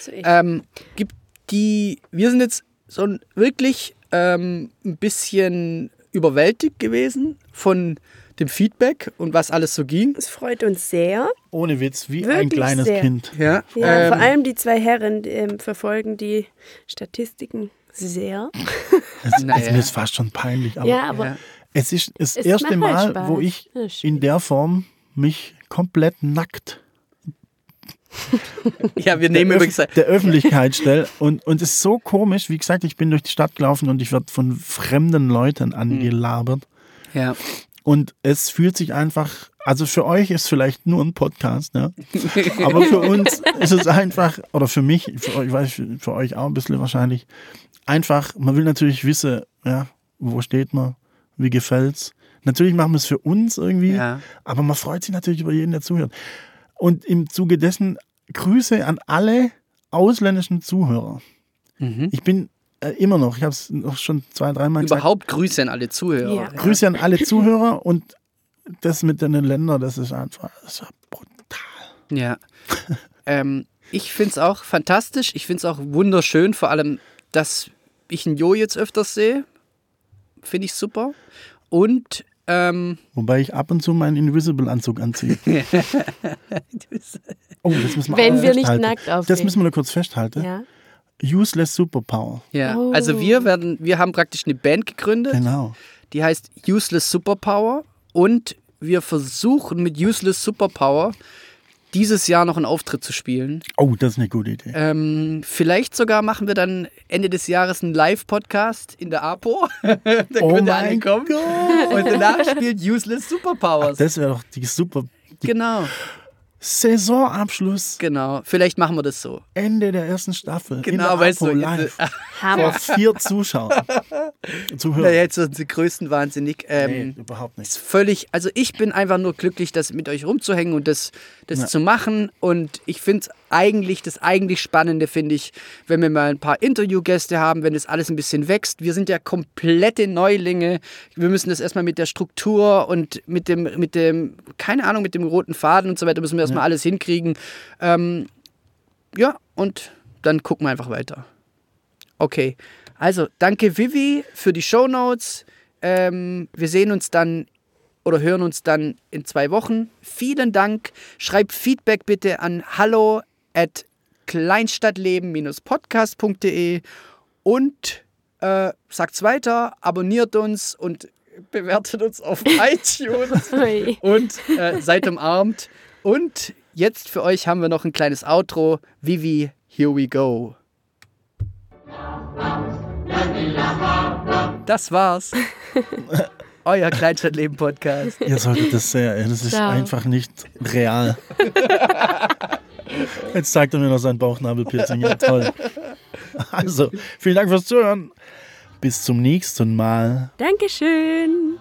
So ich. Ähm, gibt die, wir sind jetzt so wirklich ähm, ein bisschen überwältigt gewesen von dem Feedback und was alles so ging. Es freut uns sehr. ohne Witz, wie ein Wirklich kleines sehr. Kind. Ja, Ja, ähm, vor allem die zwei Herren die, ähm, verfolgen die Statistiken sehr. Es, Naja. es mir ist fast schon peinlich, aber ja, aber ja. es ist das Es erste halt Mal, Spaß. wo ich in der Form mich komplett nackt *laughs* ja, wir nehmen der, übrigens. Der Öffentlichkeit stelle. Und, und es ist so komisch, wie gesagt, ich bin durch die Stadt gelaufen und ich werde von fremden Leuten angelabert. Ja, Und es fühlt sich einfach, also für euch ist vielleicht nur ein Podcast, ne? aber für *laughs* uns ist es einfach, oder für mich, für euch, ich weiß, für, für euch auch ein bisschen wahrscheinlich, einfach, man will natürlich wissen, ja, wo steht man, wie gefällt's. Natürlich machen wir es für uns irgendwie, Ja. aber man freut sich natürlich über jeden, der zuhört. Und im Zuge dessen Grüße an alle ausländischen Zuhörer. Mhm. Ich bin äh, immer noch, ich habe es noch schon zwei, dreimal gesagt, Überhaupt Grüße an alle Zuhörer. Ja. Grüße an alle Zuhörer und das mit den Ländern, das ist einfach das ist brutal. Ja. ähm, ich finde es auch fantastisch. Ich finde es auch wunderschön, vor allem, dass ich einen Jo jetzt öfters sehe. Finde ich super. Und ähm, Wobei ich ab und zu meinen Invisible-Anzug anziehe. *laughs* Oh, das müssen wir Wenn auch wir nicht nackt aufnehmen. Das müssen wir nur kurz festhalten. ja. Useless Superpower. ja, Oh. also wir werden, wir haben praktisch eine Band gegründet, Genau. die heißt Useless Superpower und wir versuchen mit Useless Superpower dieses Jahr noch einen Auftritt zu spielen. Oh, das ist eine gute Idee. Ähm, vielleicht sogar machen wir dann Ende des Jahres einen Live-Podcast in der APO. *laughs* da oh könnt ihr alle mein kommen. Gott. Und danach spielt Useless Superpowers. Das wäre doch die super die genau, Saisonabschluss. genau. Vielleicht machen wir das so. Ende der ersten Staffel. Genau, weißt Apo du. live. *laughs* jetzt- Vor Hammer. vier Zuschauern. *laughs* Zuhörer. Naja, jetzt sind sie größten wahnsinnig. Ähm, nee, überhaupt nicht. ist völlig, also ich bin einfach nur glücklich, das mit euch rumzuhängen und das, das Ja. zu machen. Und ich finde es eigentlich, das eigentlich Spannende finde ich, wenn wir mal ein paar Interviewgäste haben, wenn das alles ein bisschen wächst. Wir sind ja komplette Neulinge. Wir müssen das erstmal mit der Struktur und mit dem, mit dem, keine Ahnung, mit dem roten Faden und so weiter, müssen wir erstmal alles hinkriegen. Ähm, ja, und dann gucken wir einfach weiter. Okay, also danke Vivi für die Shownotes. Ähm, wir sehen uns dann oder hören uns dann in zwei Wochen. Dank. Schreibt Feedback bitte an hallo at kleinstadtleben-podcast.de und äh, sagt's weiter, abonniert uns und bewertet uns auf *laughs* iTunes und äh, seid umarmt. Und jetzt für euch haben wir noch ein kleines Outro. Vivi, here we go. Das war's. *laughs* Euer Kleinstadtleben-Podcast. Ihr solltet das sehr, das ist Ciao. einfach nicht real. *laughs* Jetzt zeigt er mir noch sein Bauchnabelpiercing. Ja, toll. Also, vielen Dank fürs Zuhören. Bis zum nächsten Mal. Dankeschön.